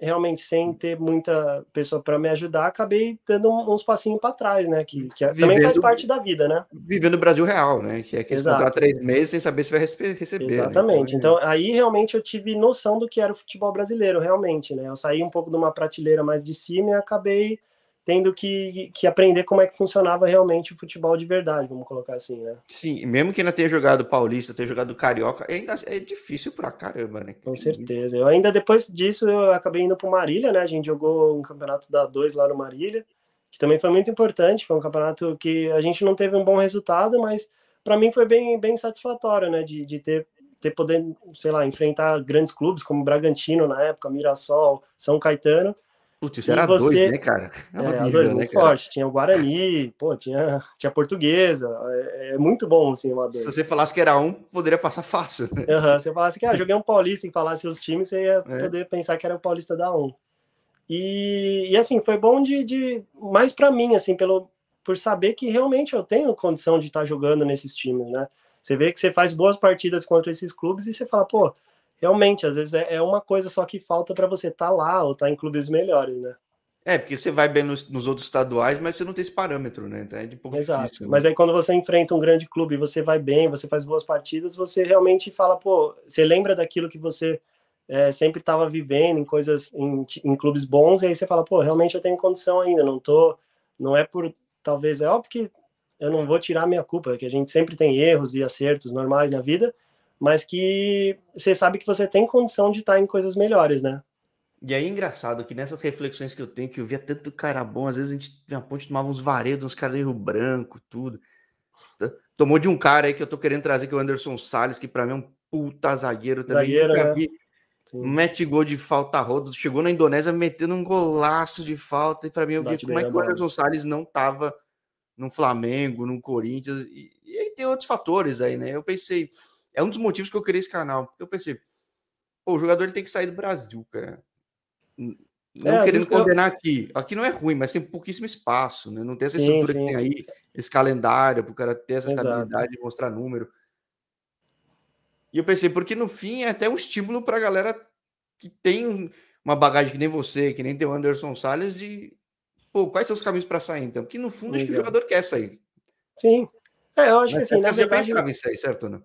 S2: realmente sem ter muita pessoa para me ajudar, acabei dando uns passinhos para trás, né? Que, que Vivendo, também faz parte da vida, né?
S1: Vivendo no Brasil real, né? Que é que contratar três meses sem saber se vai receber.
S2: Né? Exatamente. Né? Então, então, aí realmente eu tive noção do que era o futebol brasileiro, realmente, né? Eu saí um pouco de uma prateleira mais de cima e acabei tendo que, que aprender como é que funcionava realmente o futebol de verdade, vamos colocar assim, né?
S1: Sim, mesmo que ainda tenha jogado Paulista, tenha jogado Carioca, ainda é difícil pra caramba, né?
S2: Com certeza. Eu ainda depois disso eu acabei indo pro Marília, né? A gente jogou um campeonato da 2 lá no Marília, que também foi muito importante, foi um campeonato que a gente não teve um bom resultado, mas para mim foi bem, bem satisfatório, né? De, de ter ter poder, sei lá, enfrentar grandes clubes como Bragantino na época, Mirassol, São Caetano,
S1: Putz, era você... dois, né, cara?
S2: É, é nível, dois, né, cara? forte. Tinha o Guarani, pô, tinha, tinha Portuguesa. É, é muito bom, assim, uma
S1: dois. Se você falasse que era um, poderia passar fácil.
S2: Uhum, se você falasse que ah, joguei um Paulista e falasse os times, você ia é. poder pensar que era o Paulista da um. E, e assim, foi bom de, de mais para mim, assim, pelo, por saber que realmente eu tenho condição de estar tá jogando nesses times, né? Você vê que você faz boas partidas contra esses clubes e você fala, pô, realmente, às vezes é, é uma coisa só que falta para você estar tá lá ou estar tá em clubes melhores, né?
S1: É, porque você vai bem nos, nos, outros estaduais, mas você não tem esse parâmetro, né? Então é de pouco
S2: Exato.
S1: difícil.
S2: Né? Mas aí quando você enfrenta um grande clube você vai bem, você faz boas partidas, você realmente fala, pô, você lembra daquilo que você é, sempre estava vivendo em coisas, em, em, clubes bons, e aí você fala, pô, realmente eu tenho condição ainda, não tô, não é por, talvez, é óbvio que eu não vou tirar a minha culpa, que a gente sempre tem erros e acertos normais na vida, mas que você sabe que você tem condição de estar em coisas melhores, né?
S1: E aí, engraçado que nessas reflexões que eu tenho, que eu via tanto cara bom, às vezes a gente na ponte tomava uns varedos, uns caras de branco, tudo. Tomou de um cara aí que eu tô querendo trazer, que é o Anderson Salles, que para mim é um puta zagueiro também. Zagueiro, né? vi. Mete gol de falta rodo, chegou na Indonésia metendo um golaço de falta, e para mim eu vi como é que o Anderson Salles não tava no Flamengo, no Corinthians, e, e aí tem outros fatores aí, né? Eu pensei, é um dos motivos que eu criei esse canal. Porque eu pensei, pô, o jogador ele tem que sair do Brasil, cara. não é, querendo condenar eu... aqui. Aqui não é ruim, mas tem pouquíssimo espaço, né? Não tem essa sim, estrutura sim. que tem aí, esse calendário, para o cara ter essa Exato. estabilidade e mostrar número. E eu pensei, porque no fim é até um estímulo para a galera que tem uma bagagem que nem você, que nem tem o Anderson Salles, de pô, quais são os caminhos para sair então? Porque no fundo acho que o jogador quer sair.
S2: Sim. É, eu acho Mas que assim, na
S1: verdade... pensava em sair, certo, não?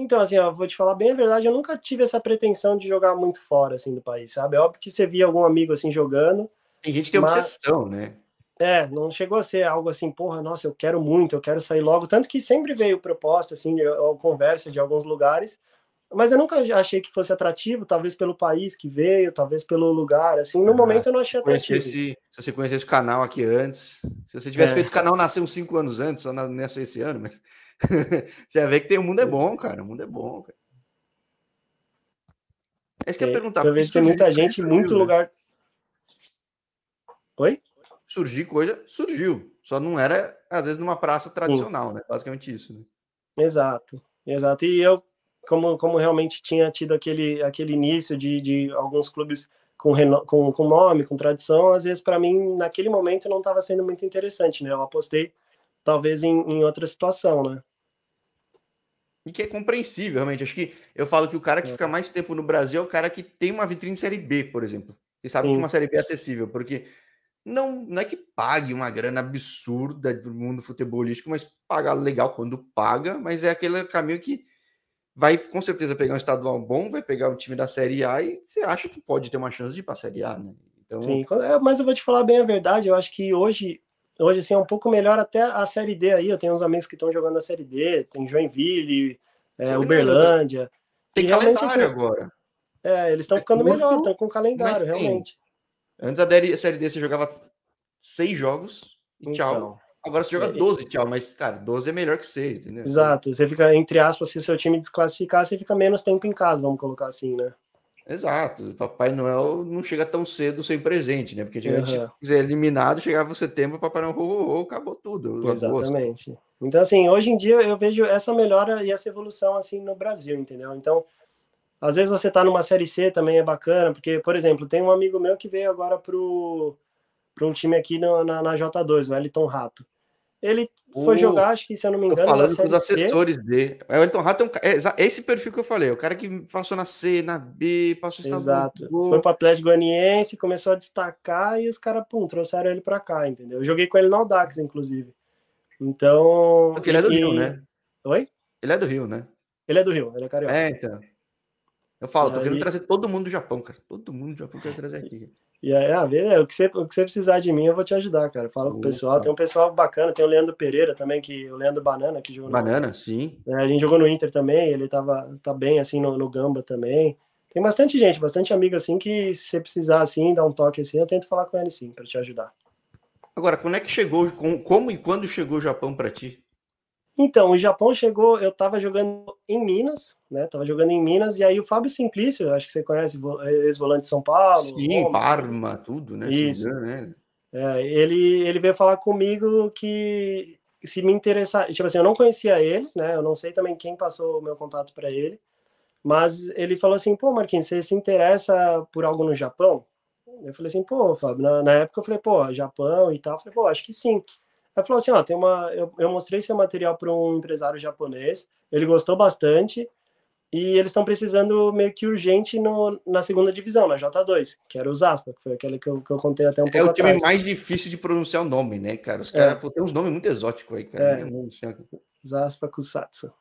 S2: Então, assim, ó, vou te falar bem a verdade, eu nunca tive essa pretensão de jogar muito fora, assim, do país, sabe? É óbvio que você via algum amigo, assim, jogando.
S1: Tem gente que tem mas... obsessão, né?
S2: É, não chegou a ser algo assim, porra, nossa, eu quero muito, eu quero sair logo. Tanto que sempre veio proposta, assim, ou conversa de alguns lugares, mas eu nunca achei que fosse atrativo, talvez pelo país que veio, talvez pelo lugar, assim, no ah, momento eu não achei atrativo.
S1: se você conhecesse o canal aqui antes, se você tivesse é. feito o canal nascer uns cinco anos antes, só nasceu esse ano, mas [laughs] você vai ver que tem, o mundo é bom, cara, o mundo é bom, cara. É isso que eu ia perguntar.
S2: Talvez tem muita gente, muito né? lugar... Oi?
S1: Surgir coisa, surgiu, só não era, às vezes, numa praça tradicional, Sim. né, basicamente isso, né?
S2: Exato, exato, e eu como, como realmente tinha tido aquele, aquele início de, de alguns clubes com, com, com nome, com tradição, às vezes para mim, naquele momento, não estava sendo muito interessante, né? Eu apostei talvez em, em outra situação, né?
S1: E que é compreensível, realmente. Acho que eu falo que o cara que é. fica mais tempo no Brasil é o cara que tem uma vitrine de Série B, por exemplo. E sabe Sim. que uma Série B é acessível, porque não, não é que pague uma grana absurda do mundo futebolístico, mas paga legal quando paga, mas é aquele caminho que vai com certeza pegar um estadual bom, vai pegar o time da Série A e você acha que pode ter uma chance de ir para a Série A, né?
S2: Então... Sim, é, mas eu vou te falar bem a verdade, eu acho que hoje, hoje assim, é um pouco melhor até a Série D aí, eu tenho uns amigos que estão jogando a Série D, tem Joinville, é, Uberlândia.
S1: Tem calendário assim, agora.
S2: É, eles estão é ficando melhor, estão com calendário, realmente.
S1: Antes a Série D você jogava seis jogos e tchau. Então. Agora você joga 12, tchau, mas, cara, 12 é melhor que 6, entendeu?
S2: Exato. Você fica, entre aspas, se o seu time desclassificar, você fica menos tempo em casa, vamos colocar assim, né?
S1: Exato. Papai Noel não chega tão cedo sem presente, né? Porque antigamente, uhum. se quiser eliminado, chegava setembro, Papai Noel, oh, oh, acabou tudo.
S2: Exatamente. Agosto. Então, assim, hoje em dia eu vejo essa melhora e essa evolução, assim, no Brasil, entendeu? Então, às vezes você tá numa Série C também é bacana, porque, por exemplo, tem um amigo meu que veio agora pro, pro um time aqui no, na, na J2, o Elton Rato. Ele foi uh, jogar, acho que se eu não me engano.
S1: falando com os assessores C. dele. O Elton Rato é, um, é, esse perfil que eu falei, o cara que passou na C, na B, passou
S2: Exato. Foi para o Atlético Goianiense, começou a destacar e os caras, pum, trouxeram ele para cá, entendeu? Eu joguei com ele no Audax, inclusive. Então.
S1: Porque ele é do e... Rio, né?
S2: Oi?
S1: Ele é do Rio, né?
S2: Ele é do Rio, ele é carioca.
S1: É, então. Eu falo, tô querendo trazer todo mundo do Japão, cara. Todo mundo do Japão quero trazer [laughs] aqui.
S2: E aí, ah, é, o, que você, o que você precisar de mim, eu vou te ajudar, cara. Fala com o pessoal. Tem um pessoal bacana, tem o Leandro Pereira também, que o Leandro Banana, que jogou
S1: Banana, no, sim.
S2: É, a gente jogou no Inter também, ele tava tá bem assim no, no Gamba também. Tem bastante gente, bastante amigo assim, que se você precisar assim, dar um toque assim, eu tento falar com ele sim, para te ajudar.
S1: Agora, quando é que chegou, como e quando chegou o Japão para ti?
S2: Então, o Japão chegou, eu estava jogando em Minas, né? Tava jogando em Minas, e aí o Fábio Simplício, acho que você conhece, ex-volante de São Paulo.
S1: Sim, Roma, Parma, tudo, né?
S2: Isso. Né? É, ele, ele veio falar comigo que se me interessar, tipo assim, eu não conhecia ele, né? Eu não sei também quem passou o meu contato para ele, mas ele falou assim, pô, Marquinhos, você se interessa por algo no Japão? Eu falei assim, pô, Fábio, na, na época eu falei, pô, Japão e tal, eu falei, pô, acho que sim. Ela falou assim, ó, tem uma, eu, eu mostrei seu material para um empresário japonês, ele gostou bastante e eles estão precisando meio que urgente no, na segunda divisão, na J2, que era o Zaspa, que foi aquele que eu, que eu contei até um pouco
S1: É
S2: o
S1: time atrás. mais difícil de pronunciar o nome, né, cara? Os caras é. tem uns nomes muito exóticos aí, cara. É.
S2: Zaspa Kusatsu.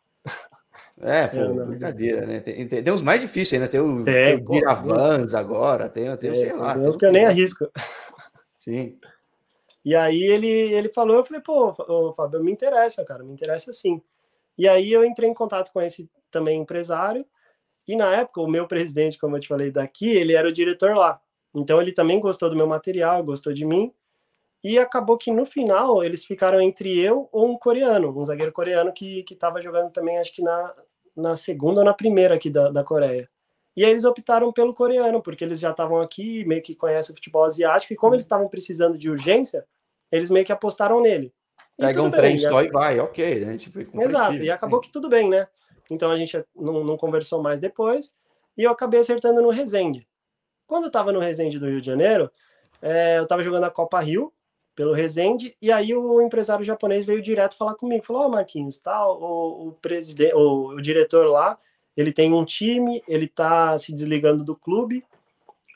S1: É, [laughs] pô, é, brincadeira, né? Tem, tem, tem, uns mais difíceis, né? Tem o, tem, o Biravans agora, tem, tem, é, sei lá.
S2: Tem uns que eu nem arrisco.
S1: Sim.
S2: E aí ele, ele falou, eu falei, pô, ô, Fábio, me interessa, cara, me interessa sim. E aí eu entrei em contato com esse também empresário, e na época o meu presidente, como eu te falei daqui, ele era o diretor lá. Então ele também gostou do meu material, gostou de mim, e acabou que no final eles ficaram entre eu ou um coreano, um zagueiro coreano que estava jogando também, acho que na, na segunda ou na primeira aqui da, da Coreia. E aí eles optaram pelo coreano, porque eles já estavam aqui, meio que conhecem o futebol asiático, e como eles estavam precisando de urgência, eles meio que apostaram nele.
S1: E Pega um trem só e vai, ok, né? Tipo,
S2: Exato, e acabou que tudo bem, né? Então a gente não, não, conversou mais depois, e eu acabei acertando no Resende. Quando eu tava no Resende do Rio de Janeiro, é, eu tava jogando a Copa Rio pelo Resende, e aí o empresário japonês veio direto falar comigo, falou, ó, oh, Marquinhos, tá, o, o presidente, o, o diretor lá, ele tem um time, ele tá se desligando do clube,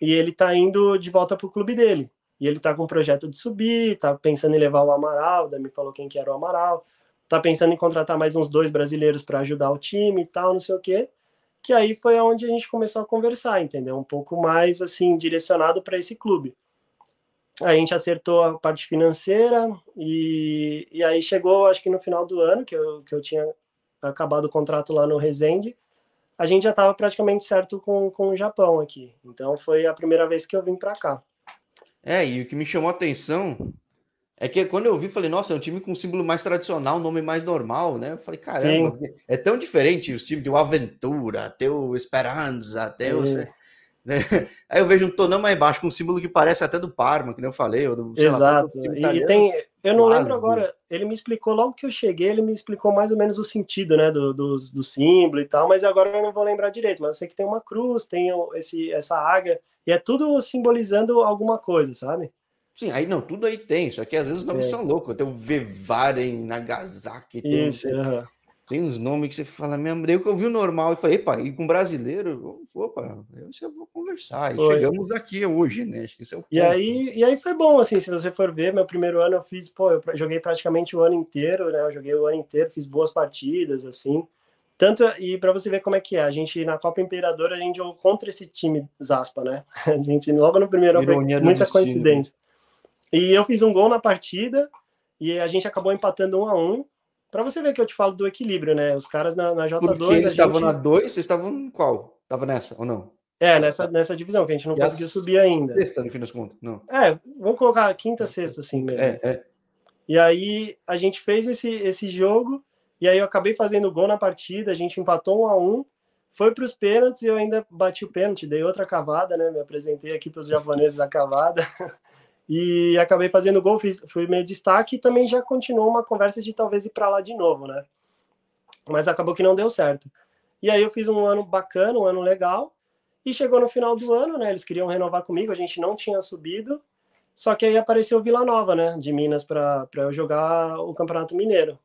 S2: e ele tá indo de volta pro clube dele. E ele tá com um projeto de subir, tá pensando em levar o Amaral, daí me falou quem que era o Amaral, tá pensando em contratar mais uns dois brasileiros para ajudar o time e tal, não sei o quê. Que aí foi onde a gente começou a conversar, entendeu? Um pouco mais assim direcionado para esse clube a gente acertou a parte financeira e, e aí chegou, acho que no final do ano, que eu, que eu tinha acabado o contrato lá no Resende, a gente já estava praticamente certo com, com o Japão aqui. Então foi a primeira vez que eu vim para cá.
S1: É, e o que me chamou a atenção é que quando eu vi, falei, nossa, é um time com um símbolo mais tradicional, um nome mais normal, né? Eu falei, caramba, Sim. é tão diferente os times de o Aventura, até o Esperanza, até o. Né? [laughs] Aí eu vejo um tonão mais baixo, com um símbolo que parece até do Parma, que nem eu falei. Ou do,
S2: Exato. Lá, e tem. Eu não lembro agora, ele me explicou logo que eu cheguei, ele me explicou mais ou menos o sentido, né, do, do, do símbolo e tal, mas agora eu não vou lembrar direito. Mas eu sei que tem uma cruz, tem esse, essa águia, e é tudo simbolizando alguma coisa, sabe?
S1: Sim, aí não, tudo aí tem, só que às vezes os nomes é. são loucos. Tem o Vevaren, Nagasaki, tem. Isso, um... uhum. Tem uns nomes que você fala mesmo. Eu que eu vi o normal e falei, epa, e com brasileiro, opa, eu vou conversar. E foi. chegamos aqui hoje, né? Acho que esse é o
S2: ponto. E aí, e aí foi bom, assim, se você for ver, meu primeiro ano eu fiz, pô, eu joguei praticamente o ano inteiro, né? Eu joguei o ano inteiro, fiz boas partidas, assim. Tanto, e para você ver como é que é, a gente na Copa Imperador, a gente jogou contra esse time Zaspa, né? [laughs] A gente logo no primeiro ano, muita destino, coincidência. Né? E eu fiz um gol na partida e a gente acabou empatando um a um para você ver que eu te falo do equilíbrio, né? Os caras na, na J2.
S1: Porque eles estavam gente... na 2, vocês estavam em qual? Tava nessa ou não?
S2: É, nessa, nessa divisão, que a gente não e conseguiu subir ainda.
S1: Sexta, no fim das contas, não.
S2: É, vamos colocar quinta, sexta, assim mesmo.
S1: É, é.
S2: E aí a gente fez esse, esse jogo, e aí eu acabei fazendo gol na partida, a gente empatou um a um, foi para os pênaltis e eu ainda bati o pênalti, dei outra cavada, né? Me apresentei aqui para os japoneses a cavada. [laughs] e acabei fazendo gol, fiz, fui meio destaque e também já continuou uma conversa de talvez ir para lá de novo, né? Mas acabou que não deu certo. E aí eu fiz um ano bacana, um ano legal, e chegou no final do ano, né? Eles queriam renovar comigo, a gente não tinha subido, só que aí apareceu Vila Nova, né? De Minas para eu jogar o Campeonato Mineiro.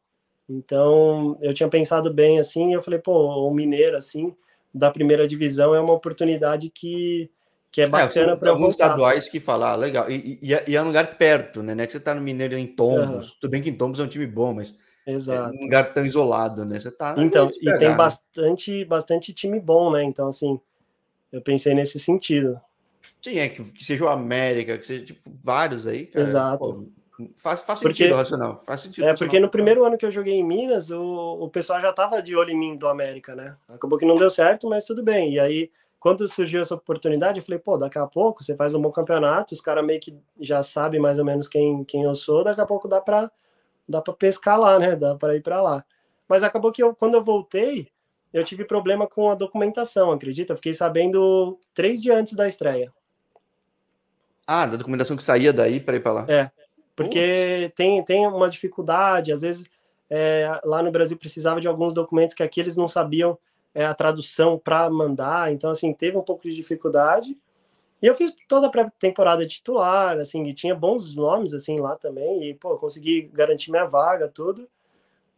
S2: Então eu tinha pensado bem assim, e eu falei, pô, o Mineiro, assim, da primeira divisão é uma oportunidade que que é, é bacana é, para
S1: alguns estaduais que falam, ah, legal, e, e, e, é um lugar perto, né? Não é que você tá no Mineiro em Tombos, uhum. tudo bem que em Tombos é um time bom, mas
S2: Exato.
S1: é um lugar tão isolado, né? Você tá
S2: Então, e pegar, tem né? bastante, bastante time bom, né? Então, assim, eu pensei nesse sentido.
S1: Sim, é que, que seja o América, que seja tipo, vários aí, cara.
S2: Exato. Pô,
S1: faz, faz porque, sentido racional. Faz sentido.
S2: É, porque no primeiro ano que eu joguei em Minas, o, o pessoal já tava de olho em mim do América, né? Acabou que não deu certo, mas tudo bem. E aí quando surgiu essa oportunidade, eu falei, pô, daqui a pouco você faz um bom campeonato, os caras meio que já sabem mais ou menos quem, quem eu sou, daqui a pouco dá para dá para pescar lá, né? Dá para ir para lá. Mas acabou que eu, quando eu voltei, eu tive problema com a documentação, acredita? Eu fiquei sabendo três dias antes da estreia.
S1: Ah, da documentação que saía daí para ir para lá.
S2: É, porque tem, tem uma dificuldade, às vezes é, lá no Brasil precisava de alguns documentos que aqui eles não sabiam é, a tradução para mandar, então assim teve um pouco de dificuldade. E eu fiz toda a pré-temporada titular, assim, e tinha bons nomes assim lá também, e pô, consegui garantir minha vaga, tudo.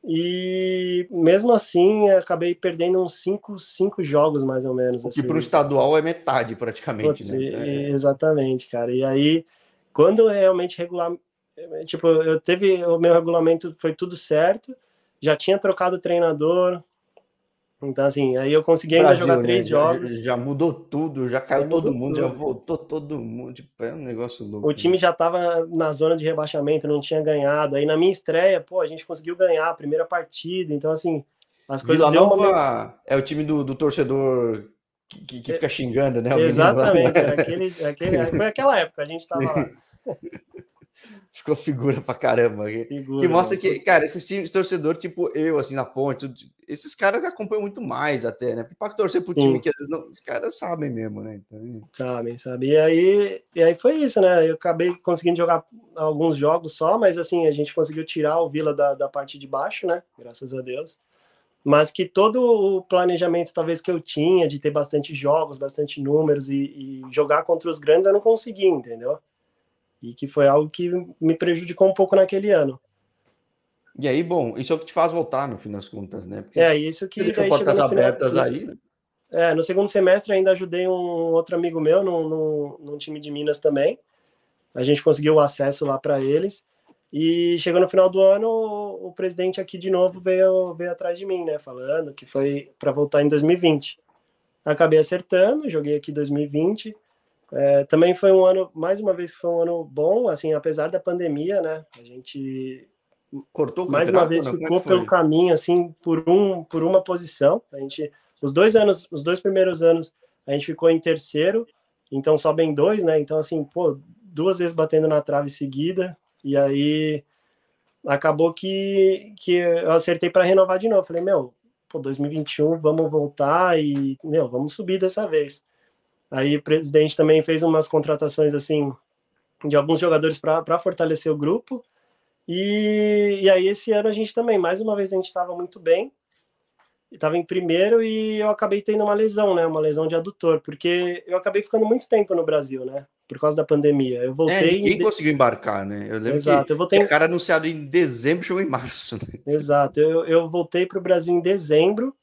S2: E mesmo assim, acabei perdendo uns cinco, cinco jogos mais ou menos.
S1: O
S2: que
S1: assim. para o estadual é metade praticamente, Putz,
S2: né? É. Exatamente, cara. E aí, quando realmente regular, tipo, eu teve o meu regulamento foi tudo certo, já tinha trocado treinador, então, assim, aí eu consegui ainda Brasil, jogar três né? jogos.
S1: Já, já, mudou tudo, já caiu todo mundo, tudo. já voltou todo mundo. Tipo, é um negócio louco.
S2: O time né? já estava na zona de rebaixamento, não tinha ganhado. Aí na minha estreia, pô, a gente conseguiu ganhar a primeira partida. Então, assim,
S1: as coisas. Vila Nova uma... é o time do, do torcedor que, que, que, fica xingando, né?
S2: Exatamente, era aquele, aquele, foi aquela época, a gente estava lá. [laughs]
S1: Ficou figura pra caramba. Figura, que mostra que, cara, esses times torcedor, tipo eu, assim, na ponte, esses caras acompanham muito mais até, né? Pra torcer pro time Sim. que às vezes não, os caras sabem mesmo, né? Então...
S2: Sabem, sabem. E aí, e aí foi isso, né? Eu acabei conseguindo jogar alguns jogos só, mas assim, a gente conseguiu tirar o Vila da, da parte de baixo, né? Graças a Deus. mas que todo o planejamento talvez que eu tinha de ter bastante jogos, bastante números e, e jogar contra os grandes eu não consegui, entendeu? E que foi algo que me prejudicou um pouco naquele ano.
S1: E aí, bom, isso é o que te faz voltar, no fim das contas, né?
S2: Porque é, isso que...
S1: Deixou portas abertas final, aí, né?
S2: É, no segundo semestre ainda ajudei um outro amigo meu num, num, num time de Minas também. A gente conseguiu o acesso lá para eles. E chegou no final do ano, o, o presidente aqui de novo veio, veio atrás de mim, né? Falando que foi para voltar em 2020. Acabei acertando, joguei aqui 2020. É, também foi um ano, mais uma vez, que foi um ano bom, assim, apesar da pandemia, né? A gente
S1: cortou o
S2: mais uma vez é ficou pelo caminho assim por um por uma posição. A gente os dois anos os dois primeiros anos a gente ficou em terceiro então sobem dois né? Então assim pô duas vezes batendo na trave seguida e aí acabou que que eu acertei para renovar de novo. Falei meu pô 2021 vamos voltar e meu vamos subir dessa vez aí o presidente também fez umas contratações assim de alguns jogadores para fortalecer o grupo e, e aí esse ano a gente também, mais uma vez a gente estava muito bem, estava em primeiro e eu acabei tendo uma lesão, né? Uma lesão de adutor, porque eu acabei ficando muito tempo no Brasil, né? Por causa da pandemia. Eu voltei. É,
S1: ninguém em... conseguiu embarcar, né? Eu lembro Exato, que eu voltei... o cara anunciado em dezembro, chegou em março. Né?
S2: Exato, eu, eu voltei para o Brasil em dezembro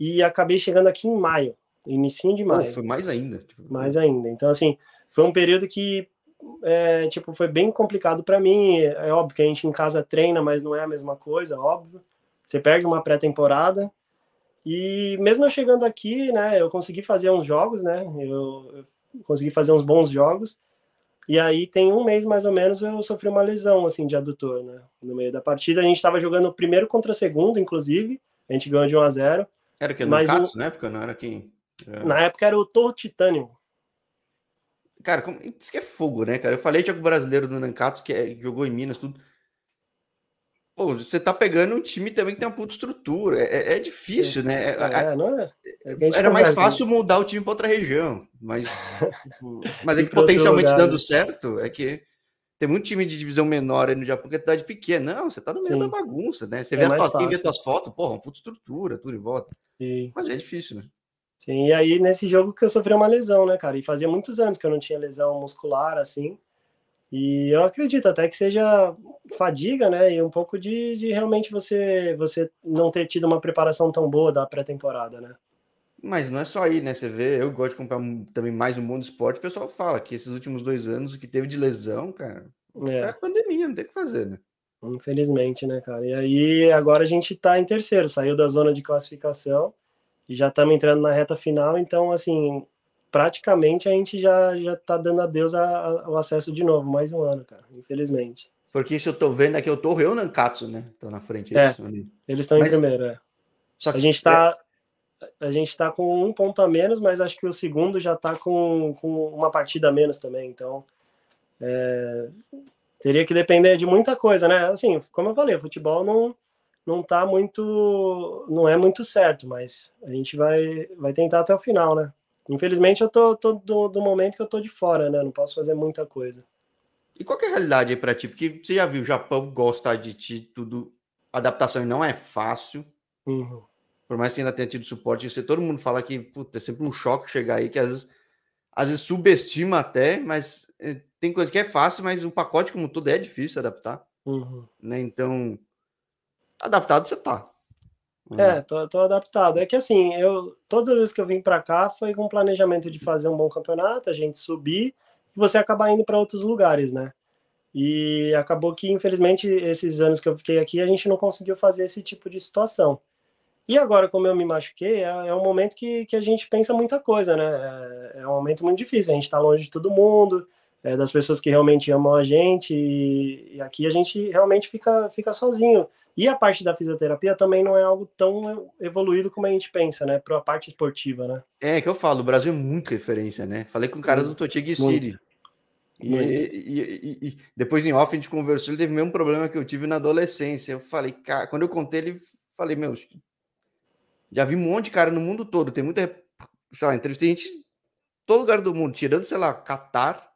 S2: e acabei chegando aqui em maio, início de maio. Pô,
S1: foi mais ainda.
S2: Tipo... Mais ainda. Então, assim, foi um período que é, tipo, foi bem complicado para mim. É óbvio que a gente em casa treina, mas não é a mesma coisa, óbvio. Você perde uma pré-temporada. E mesmo eu chegando aqui, né, eu consegui fazer uns jogos, né? Eu, eu consegui fazer uns bons jogos. E aí tem um mês mais ou menos eu sofri uma lesão assim de adutor, né? No meio da partida a gente estava jogando o primeiro contra segundo, inclusive. A gente ganhou de 1 a 0.
S1: Era que no mas Katsu, na época não era quem?
S2: Era... Na época era o Tor Titanium.
S1: Cara, como... isso que é fogo, né, cara? Eu falei tinha o brasileiro do Nancatos que, é, jogou em Minas, tudo. Pô, você tá pegando um time também que tem uma puta estrutura. É, é, é difícil, né? É, é não é? é era mais fácil né? mudar o time para outra região, mas, [laughs] tipo, mas é que potencialmente dando certo é que tem muito time de divisão menor aí no Japão que é cidade pequena. Não, você tá no meio Sim. da bagunça, né? Você vê, a tua, vê tuas fotos, porra, uma puta estrutura, tudo em volta. Sim. Mas é difícil, né?
S2: Sim, e aí nesse jogo que eu sofri uma lesão, né, cara? E fazia muitos anos que eu não tinha lesão muscular, assim. E eu acredito até que seja fadiga, né? E um pouco de, de realmente você, você não ter tido uma preparação tão boa da pré-temporada, né?
S1: Mas não é só aí, né? Você vê, eu gosto de comprar também mais o mundo do esporte. O pessoal fala que esses últimos dois anos, o que teve de lesão, cara, é a pandemia, não tem o que fazer, né?
S2: Infelizmente, né, cara? E aí agora a gente tá em terceiro, saiu da zona de classificação e já estamos entrando na reta final, então, assim, praticamente a gente já, já tá dando adeus ao acesso de novo, mais um ano, cara, infelizmente.
S1: Porque isso eu tô vendo que eu tô eu Nankatsu, né? Tô na frente.
S2: É, isso, eles estão em primeiro, é. Só que a gente tá. É... A gente tá com um ponto a menos, mas acho que o segundo já tá com, com uma partida a menos também, então. É, teria que depender de muita coisa, né? Assim, como eu falei, o futebol não, não tá muito, não é muito certo, mas a gente vai, vai tentar até o final, né? Infelizmente eu tô, tô do, do, momento que eu tô de fora, né? Não posso fazer muita coisa.
S1: E qual é a realidade aí para ti? Porque você já viu, o Japão gosta de ti, tudo, a adaptação não é fácil. Uhum. Por mais que ainda tenha tido suporte, você, todo mundo fala que puta, é sempre um choque chegar aí, que às vezes, às vezes subestima até, mas é, tem coisa que é fácil, mas o pacote como todo é difícil adaptar. Uhum. Né? Então, adaptado você tá.
S2: É, tô, tô, adaptado. É que assim, eu todas as vezes que eu vim para cá foi com planejamento de fazer um bom campeonato, a gente subir e você acabar indo para outros lugares, né? E acabou que, infelizmente, esses anos que eu fiquei aqui, a gente não conseguiu fazer esse tipo de situação. E agora, como eu me machuquei, é, é um momento que, que a gente pensa muita coisa, né? É, é um momento muito difícil. A gente está longe de todo mundo, é, das pessoas que realmente amam a gente, e, e aqui a gente realmente fica, fica sozinho. E a parte da fisioterapia também não é algo tão evoluído como a gente pensa, né? Para a parte esportiva, né?
S1: É que eu falo, o Brasil é muito referência, né? Falei com o cara do Totig City. E, e, e, e, depois em off a gente conversou, ele teve o mesmo problema que eu tive na adolescência. Eu falei, cara, quando eu contei, ele falei, meu, já vi um monte de cara no mundo todo, tem muita, sei lá, entrevistei gente em todo lugar do mundo, tirando, sei lá, Catar,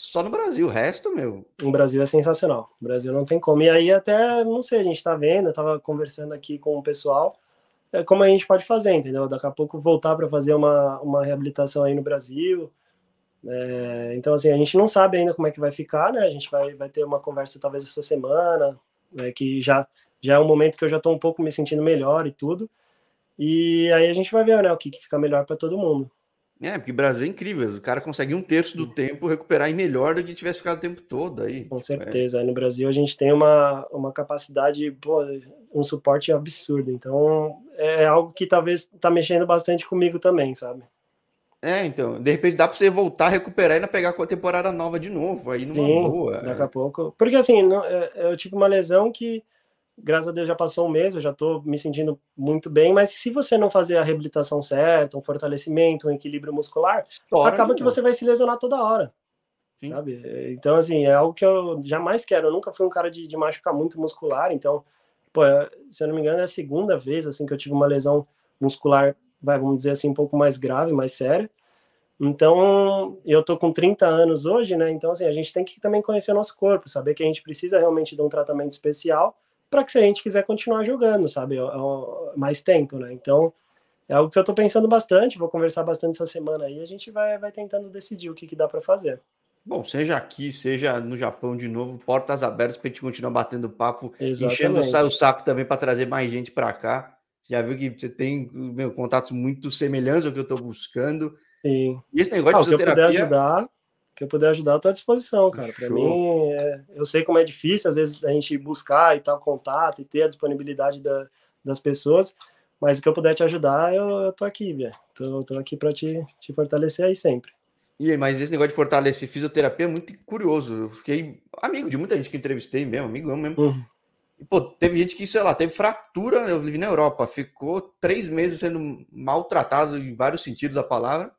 S1: só no Brasil, o resto, meu.
S2: O Brasil é sensacional. O Brasil não tem como. E aí, até, não sei, a gente tá vendo, eu tava conversando aqui com o pessoal, é como a gente pode fazer, entendeu? Daqui a pouco voltar para fazer uma, uma reabilitação aí no Brasil. É, então, assim, a gente não sabe ainda como é que vai ficar, né? A gente vai, vai ter uma conversa talvez essa semana, né, que já, já é um momento que eu já tô um pouco me sentindo melhor e tudo. E aí a gente vai ver, né, o que, que fica melhor para todo mundo.
S1: É, porque o Brasil é incrível. O cara consegue um terço do tempo recuperar e melhor do que tivesse ficado o tempo todo aí.
S2: Com certeza. É. No Brasil a gente tem uma, uma capacidade, pô, um suporte absurdo. Então é algo que talvez tá mexendo bastante comigo também, sabe?
S1: É, então, de repente dá para você voltar, recuperar e ainda pegar com a temporada nova de novo, aí numa
S2: Sim,
S1: boa.
S2: Daqui a pouco. Porque assim, é, eu tive uma lesão que graças a Deus já passou um mês, eu já estou me sentindo muito bem, mas se você não fazer a reabilitação certa, um fortalecimento, um equilíbrio muscular, acaba que você vai se lesionar toda hora. Sim. Sabe? Então, assim, é algo que eu jamais quero. Eu nunca fui um cara de, de machucar muito muscular, então, pô, se eu não me engano, é a segunda vez assim que eu tive uma lesão muscular, vai, vamos dizer assim, um pouco mais grave, mais séria. Então, eu tô com 30 anos hoje, né? Então, assim, a gente tem que também conhecer o nosso corpo, saber que a gente precisa realmente de um tratamento especial para que se a gente quiser continuar jogando, sabe, mais tempo, né? Então, é algo que eu estou pensando bastante, vou conversar bastante essa semana aí, a gente vai, vai tentando decidir o que, que dá para fazer.
S1: Bom, seja aqui, seja no Japão de novo, portas abertas para a gente continuar batendo papo, Exatamente. enchendo o saco também para trazer mais gente para cá. Você já viu que você tem meu, contatos muito semelhantes ao que eu estou buscando.
S2: Sim.
S1: E esse negócio ah, de fisioterapia...
S2: Que eu puder ajudar, eu tô à disposição, cara. Para mim, é, eu sei como é difícil, às vezes, a gente buscar e tal contato e ter a disponibilidade da, das pessoas, mas o que eu puder te ajudar, eu, eu tô aqui, velho. Tô, tô aqui para te, te fortalecer aí sempre.
S1: E aí, mas esse negócio de fortalecer fisioterapia é muito curioso. Eu fiquei amigo de muita gente que entrevistei mesmo, amigo mesmo. Uhum. E, pô, teve gente que, sei lá, teve fratura, eu vivi na Europa, ficou três meses sendo maltratado em vários sentidos da palavra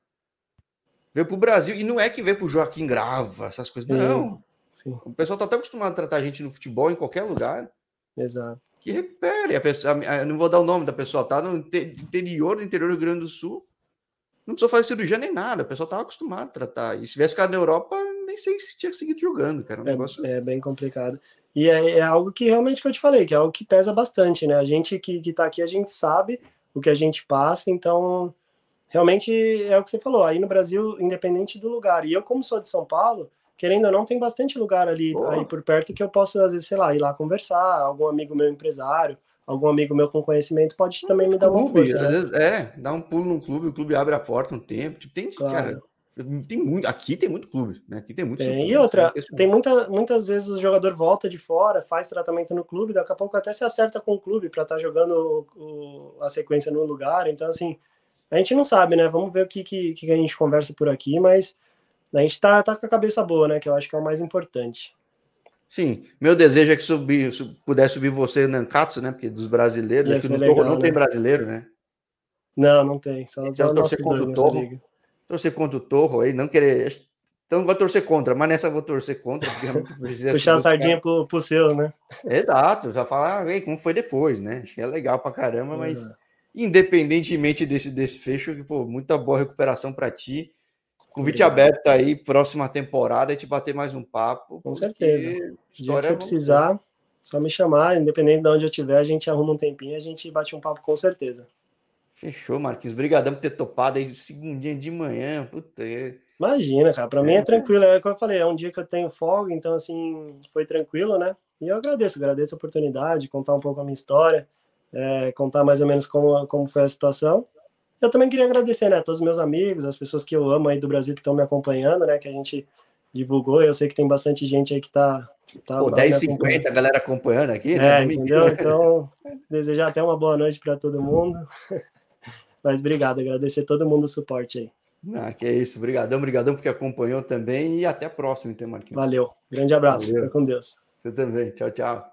S1: veio para o Brasil, e não é que veio para o Joaquim Grava, essas coisas, não. Sim. O pessoal está até acostumado a tratar a gente no futebol, em qualquer lugar.
S2: Exato.
S1: Que recupere. A pessoa, eu não vou dar o nome da pessoa, tá no interior do interior do Rio Grande do Sul. Não precisou fazer cirurgia nem nada, o pessoal estava acostumado a tratar. E se tivesse ficado na Europa, nem sei se tinha seguido jogando, cara. Um
S2: é,
S1: negócio...
S2: é bem complicado. E é, é, algo que realmente que eu te falei, que é algo que pesa bastante, né? A gente que, que tá aqui, a gente sabe o que a gente passa, então realmente é o que você falou, aí no Brasil, independente do lugar. E eu, como sou de São Paulo, querendo ou não, tem bastante lugar ali aí por perto que eu posso, às vezes, sei lá, ir lá conversar, algum amigo meu empresário, algum amigo meu com conhecimento pode também me dar clube, força.
S1: Né? Vezes, é, dá um pulo no clube, o clube abre a porta um tempo. Tipo, tem, claro. cara, tem muito, aqui tem muito clube, né? Aqui tem muito.
S2: Tem, e outra, tem muita, muitas vezes o jogador volta de fora, faz tratamento no clube, daqui a pouco até se acerta com o clube para estar tá jogando o, a sequência no lugar. Então, assim, a gente não sabe, né? Vamos ver o que, que, que a gente conversa por aqui, mas a gente tá, tá com a cabeça boa, né? Que eu acho que é o mais importante.
S1: Sim, meu desejo é que subir, puder subir você no Nankatsu, né? Porque dos brasileiros, acho que no legal, Torro não né? tem brasileiro, né?
S2: Não, não tem. Só,
S1: então, só torcer contra o Torro. Torcer contra o Torro aí, não querer. Então vou torcer contra, mas nessa vou torcer contra,
S2: precisa. Puxar a sardinha pro, pro seu, né?
S1: Exato, já falar ah, como foi depois, né? Acho que é legal pra caramba, mas. É independentemente desse, desse fecho, pô, muita boa recuperação para ti. Convite Obrigado. aberto aí, próxima temporada, a gente bater mais um papo.
S2: Com certeza. Se é precisar, só me chamar, independente de onde eu estiver, a gente arruma um tempinho, a gente bate um papo com certeza.
S1: Fechou, Marquinhos. Obrigadão por ter topado aí segundinha de manhã. Puta. É.
S2: Imagina, cara. Para é. mim é tranquilo. É o que eu falei, é um dia que eu tenho folga, então assim, foi tranquilo, né? E eu agradeço, agradeço a oportunidade, contar um pouco a minha história é, contar mais ou menos como, como foi a situação. Eu também queria agradecer, né, a todos os meus amigos, as pessoas que eu amo aí do Brasil que estão me acompanhando, né, que a gente divulgou. Eu sei que tem bastante gente aí que tá.
S1: tá Pô, 10h50, a galera acompanhando aqui,
S2: né? É, entendeu? Então, desejar até uma boa noite para todo mundo. [laughs] Mas obrigado, agradecer todo mundo o suporte aí.
S1: Ah, que é isso, obrigadão, obrigadão porque acompanhou também e até a próxima, então, Marquinhos.
S2: Valeu, grande abraço, Valeu. com Deus.
S1: Você também, tchau, tchau.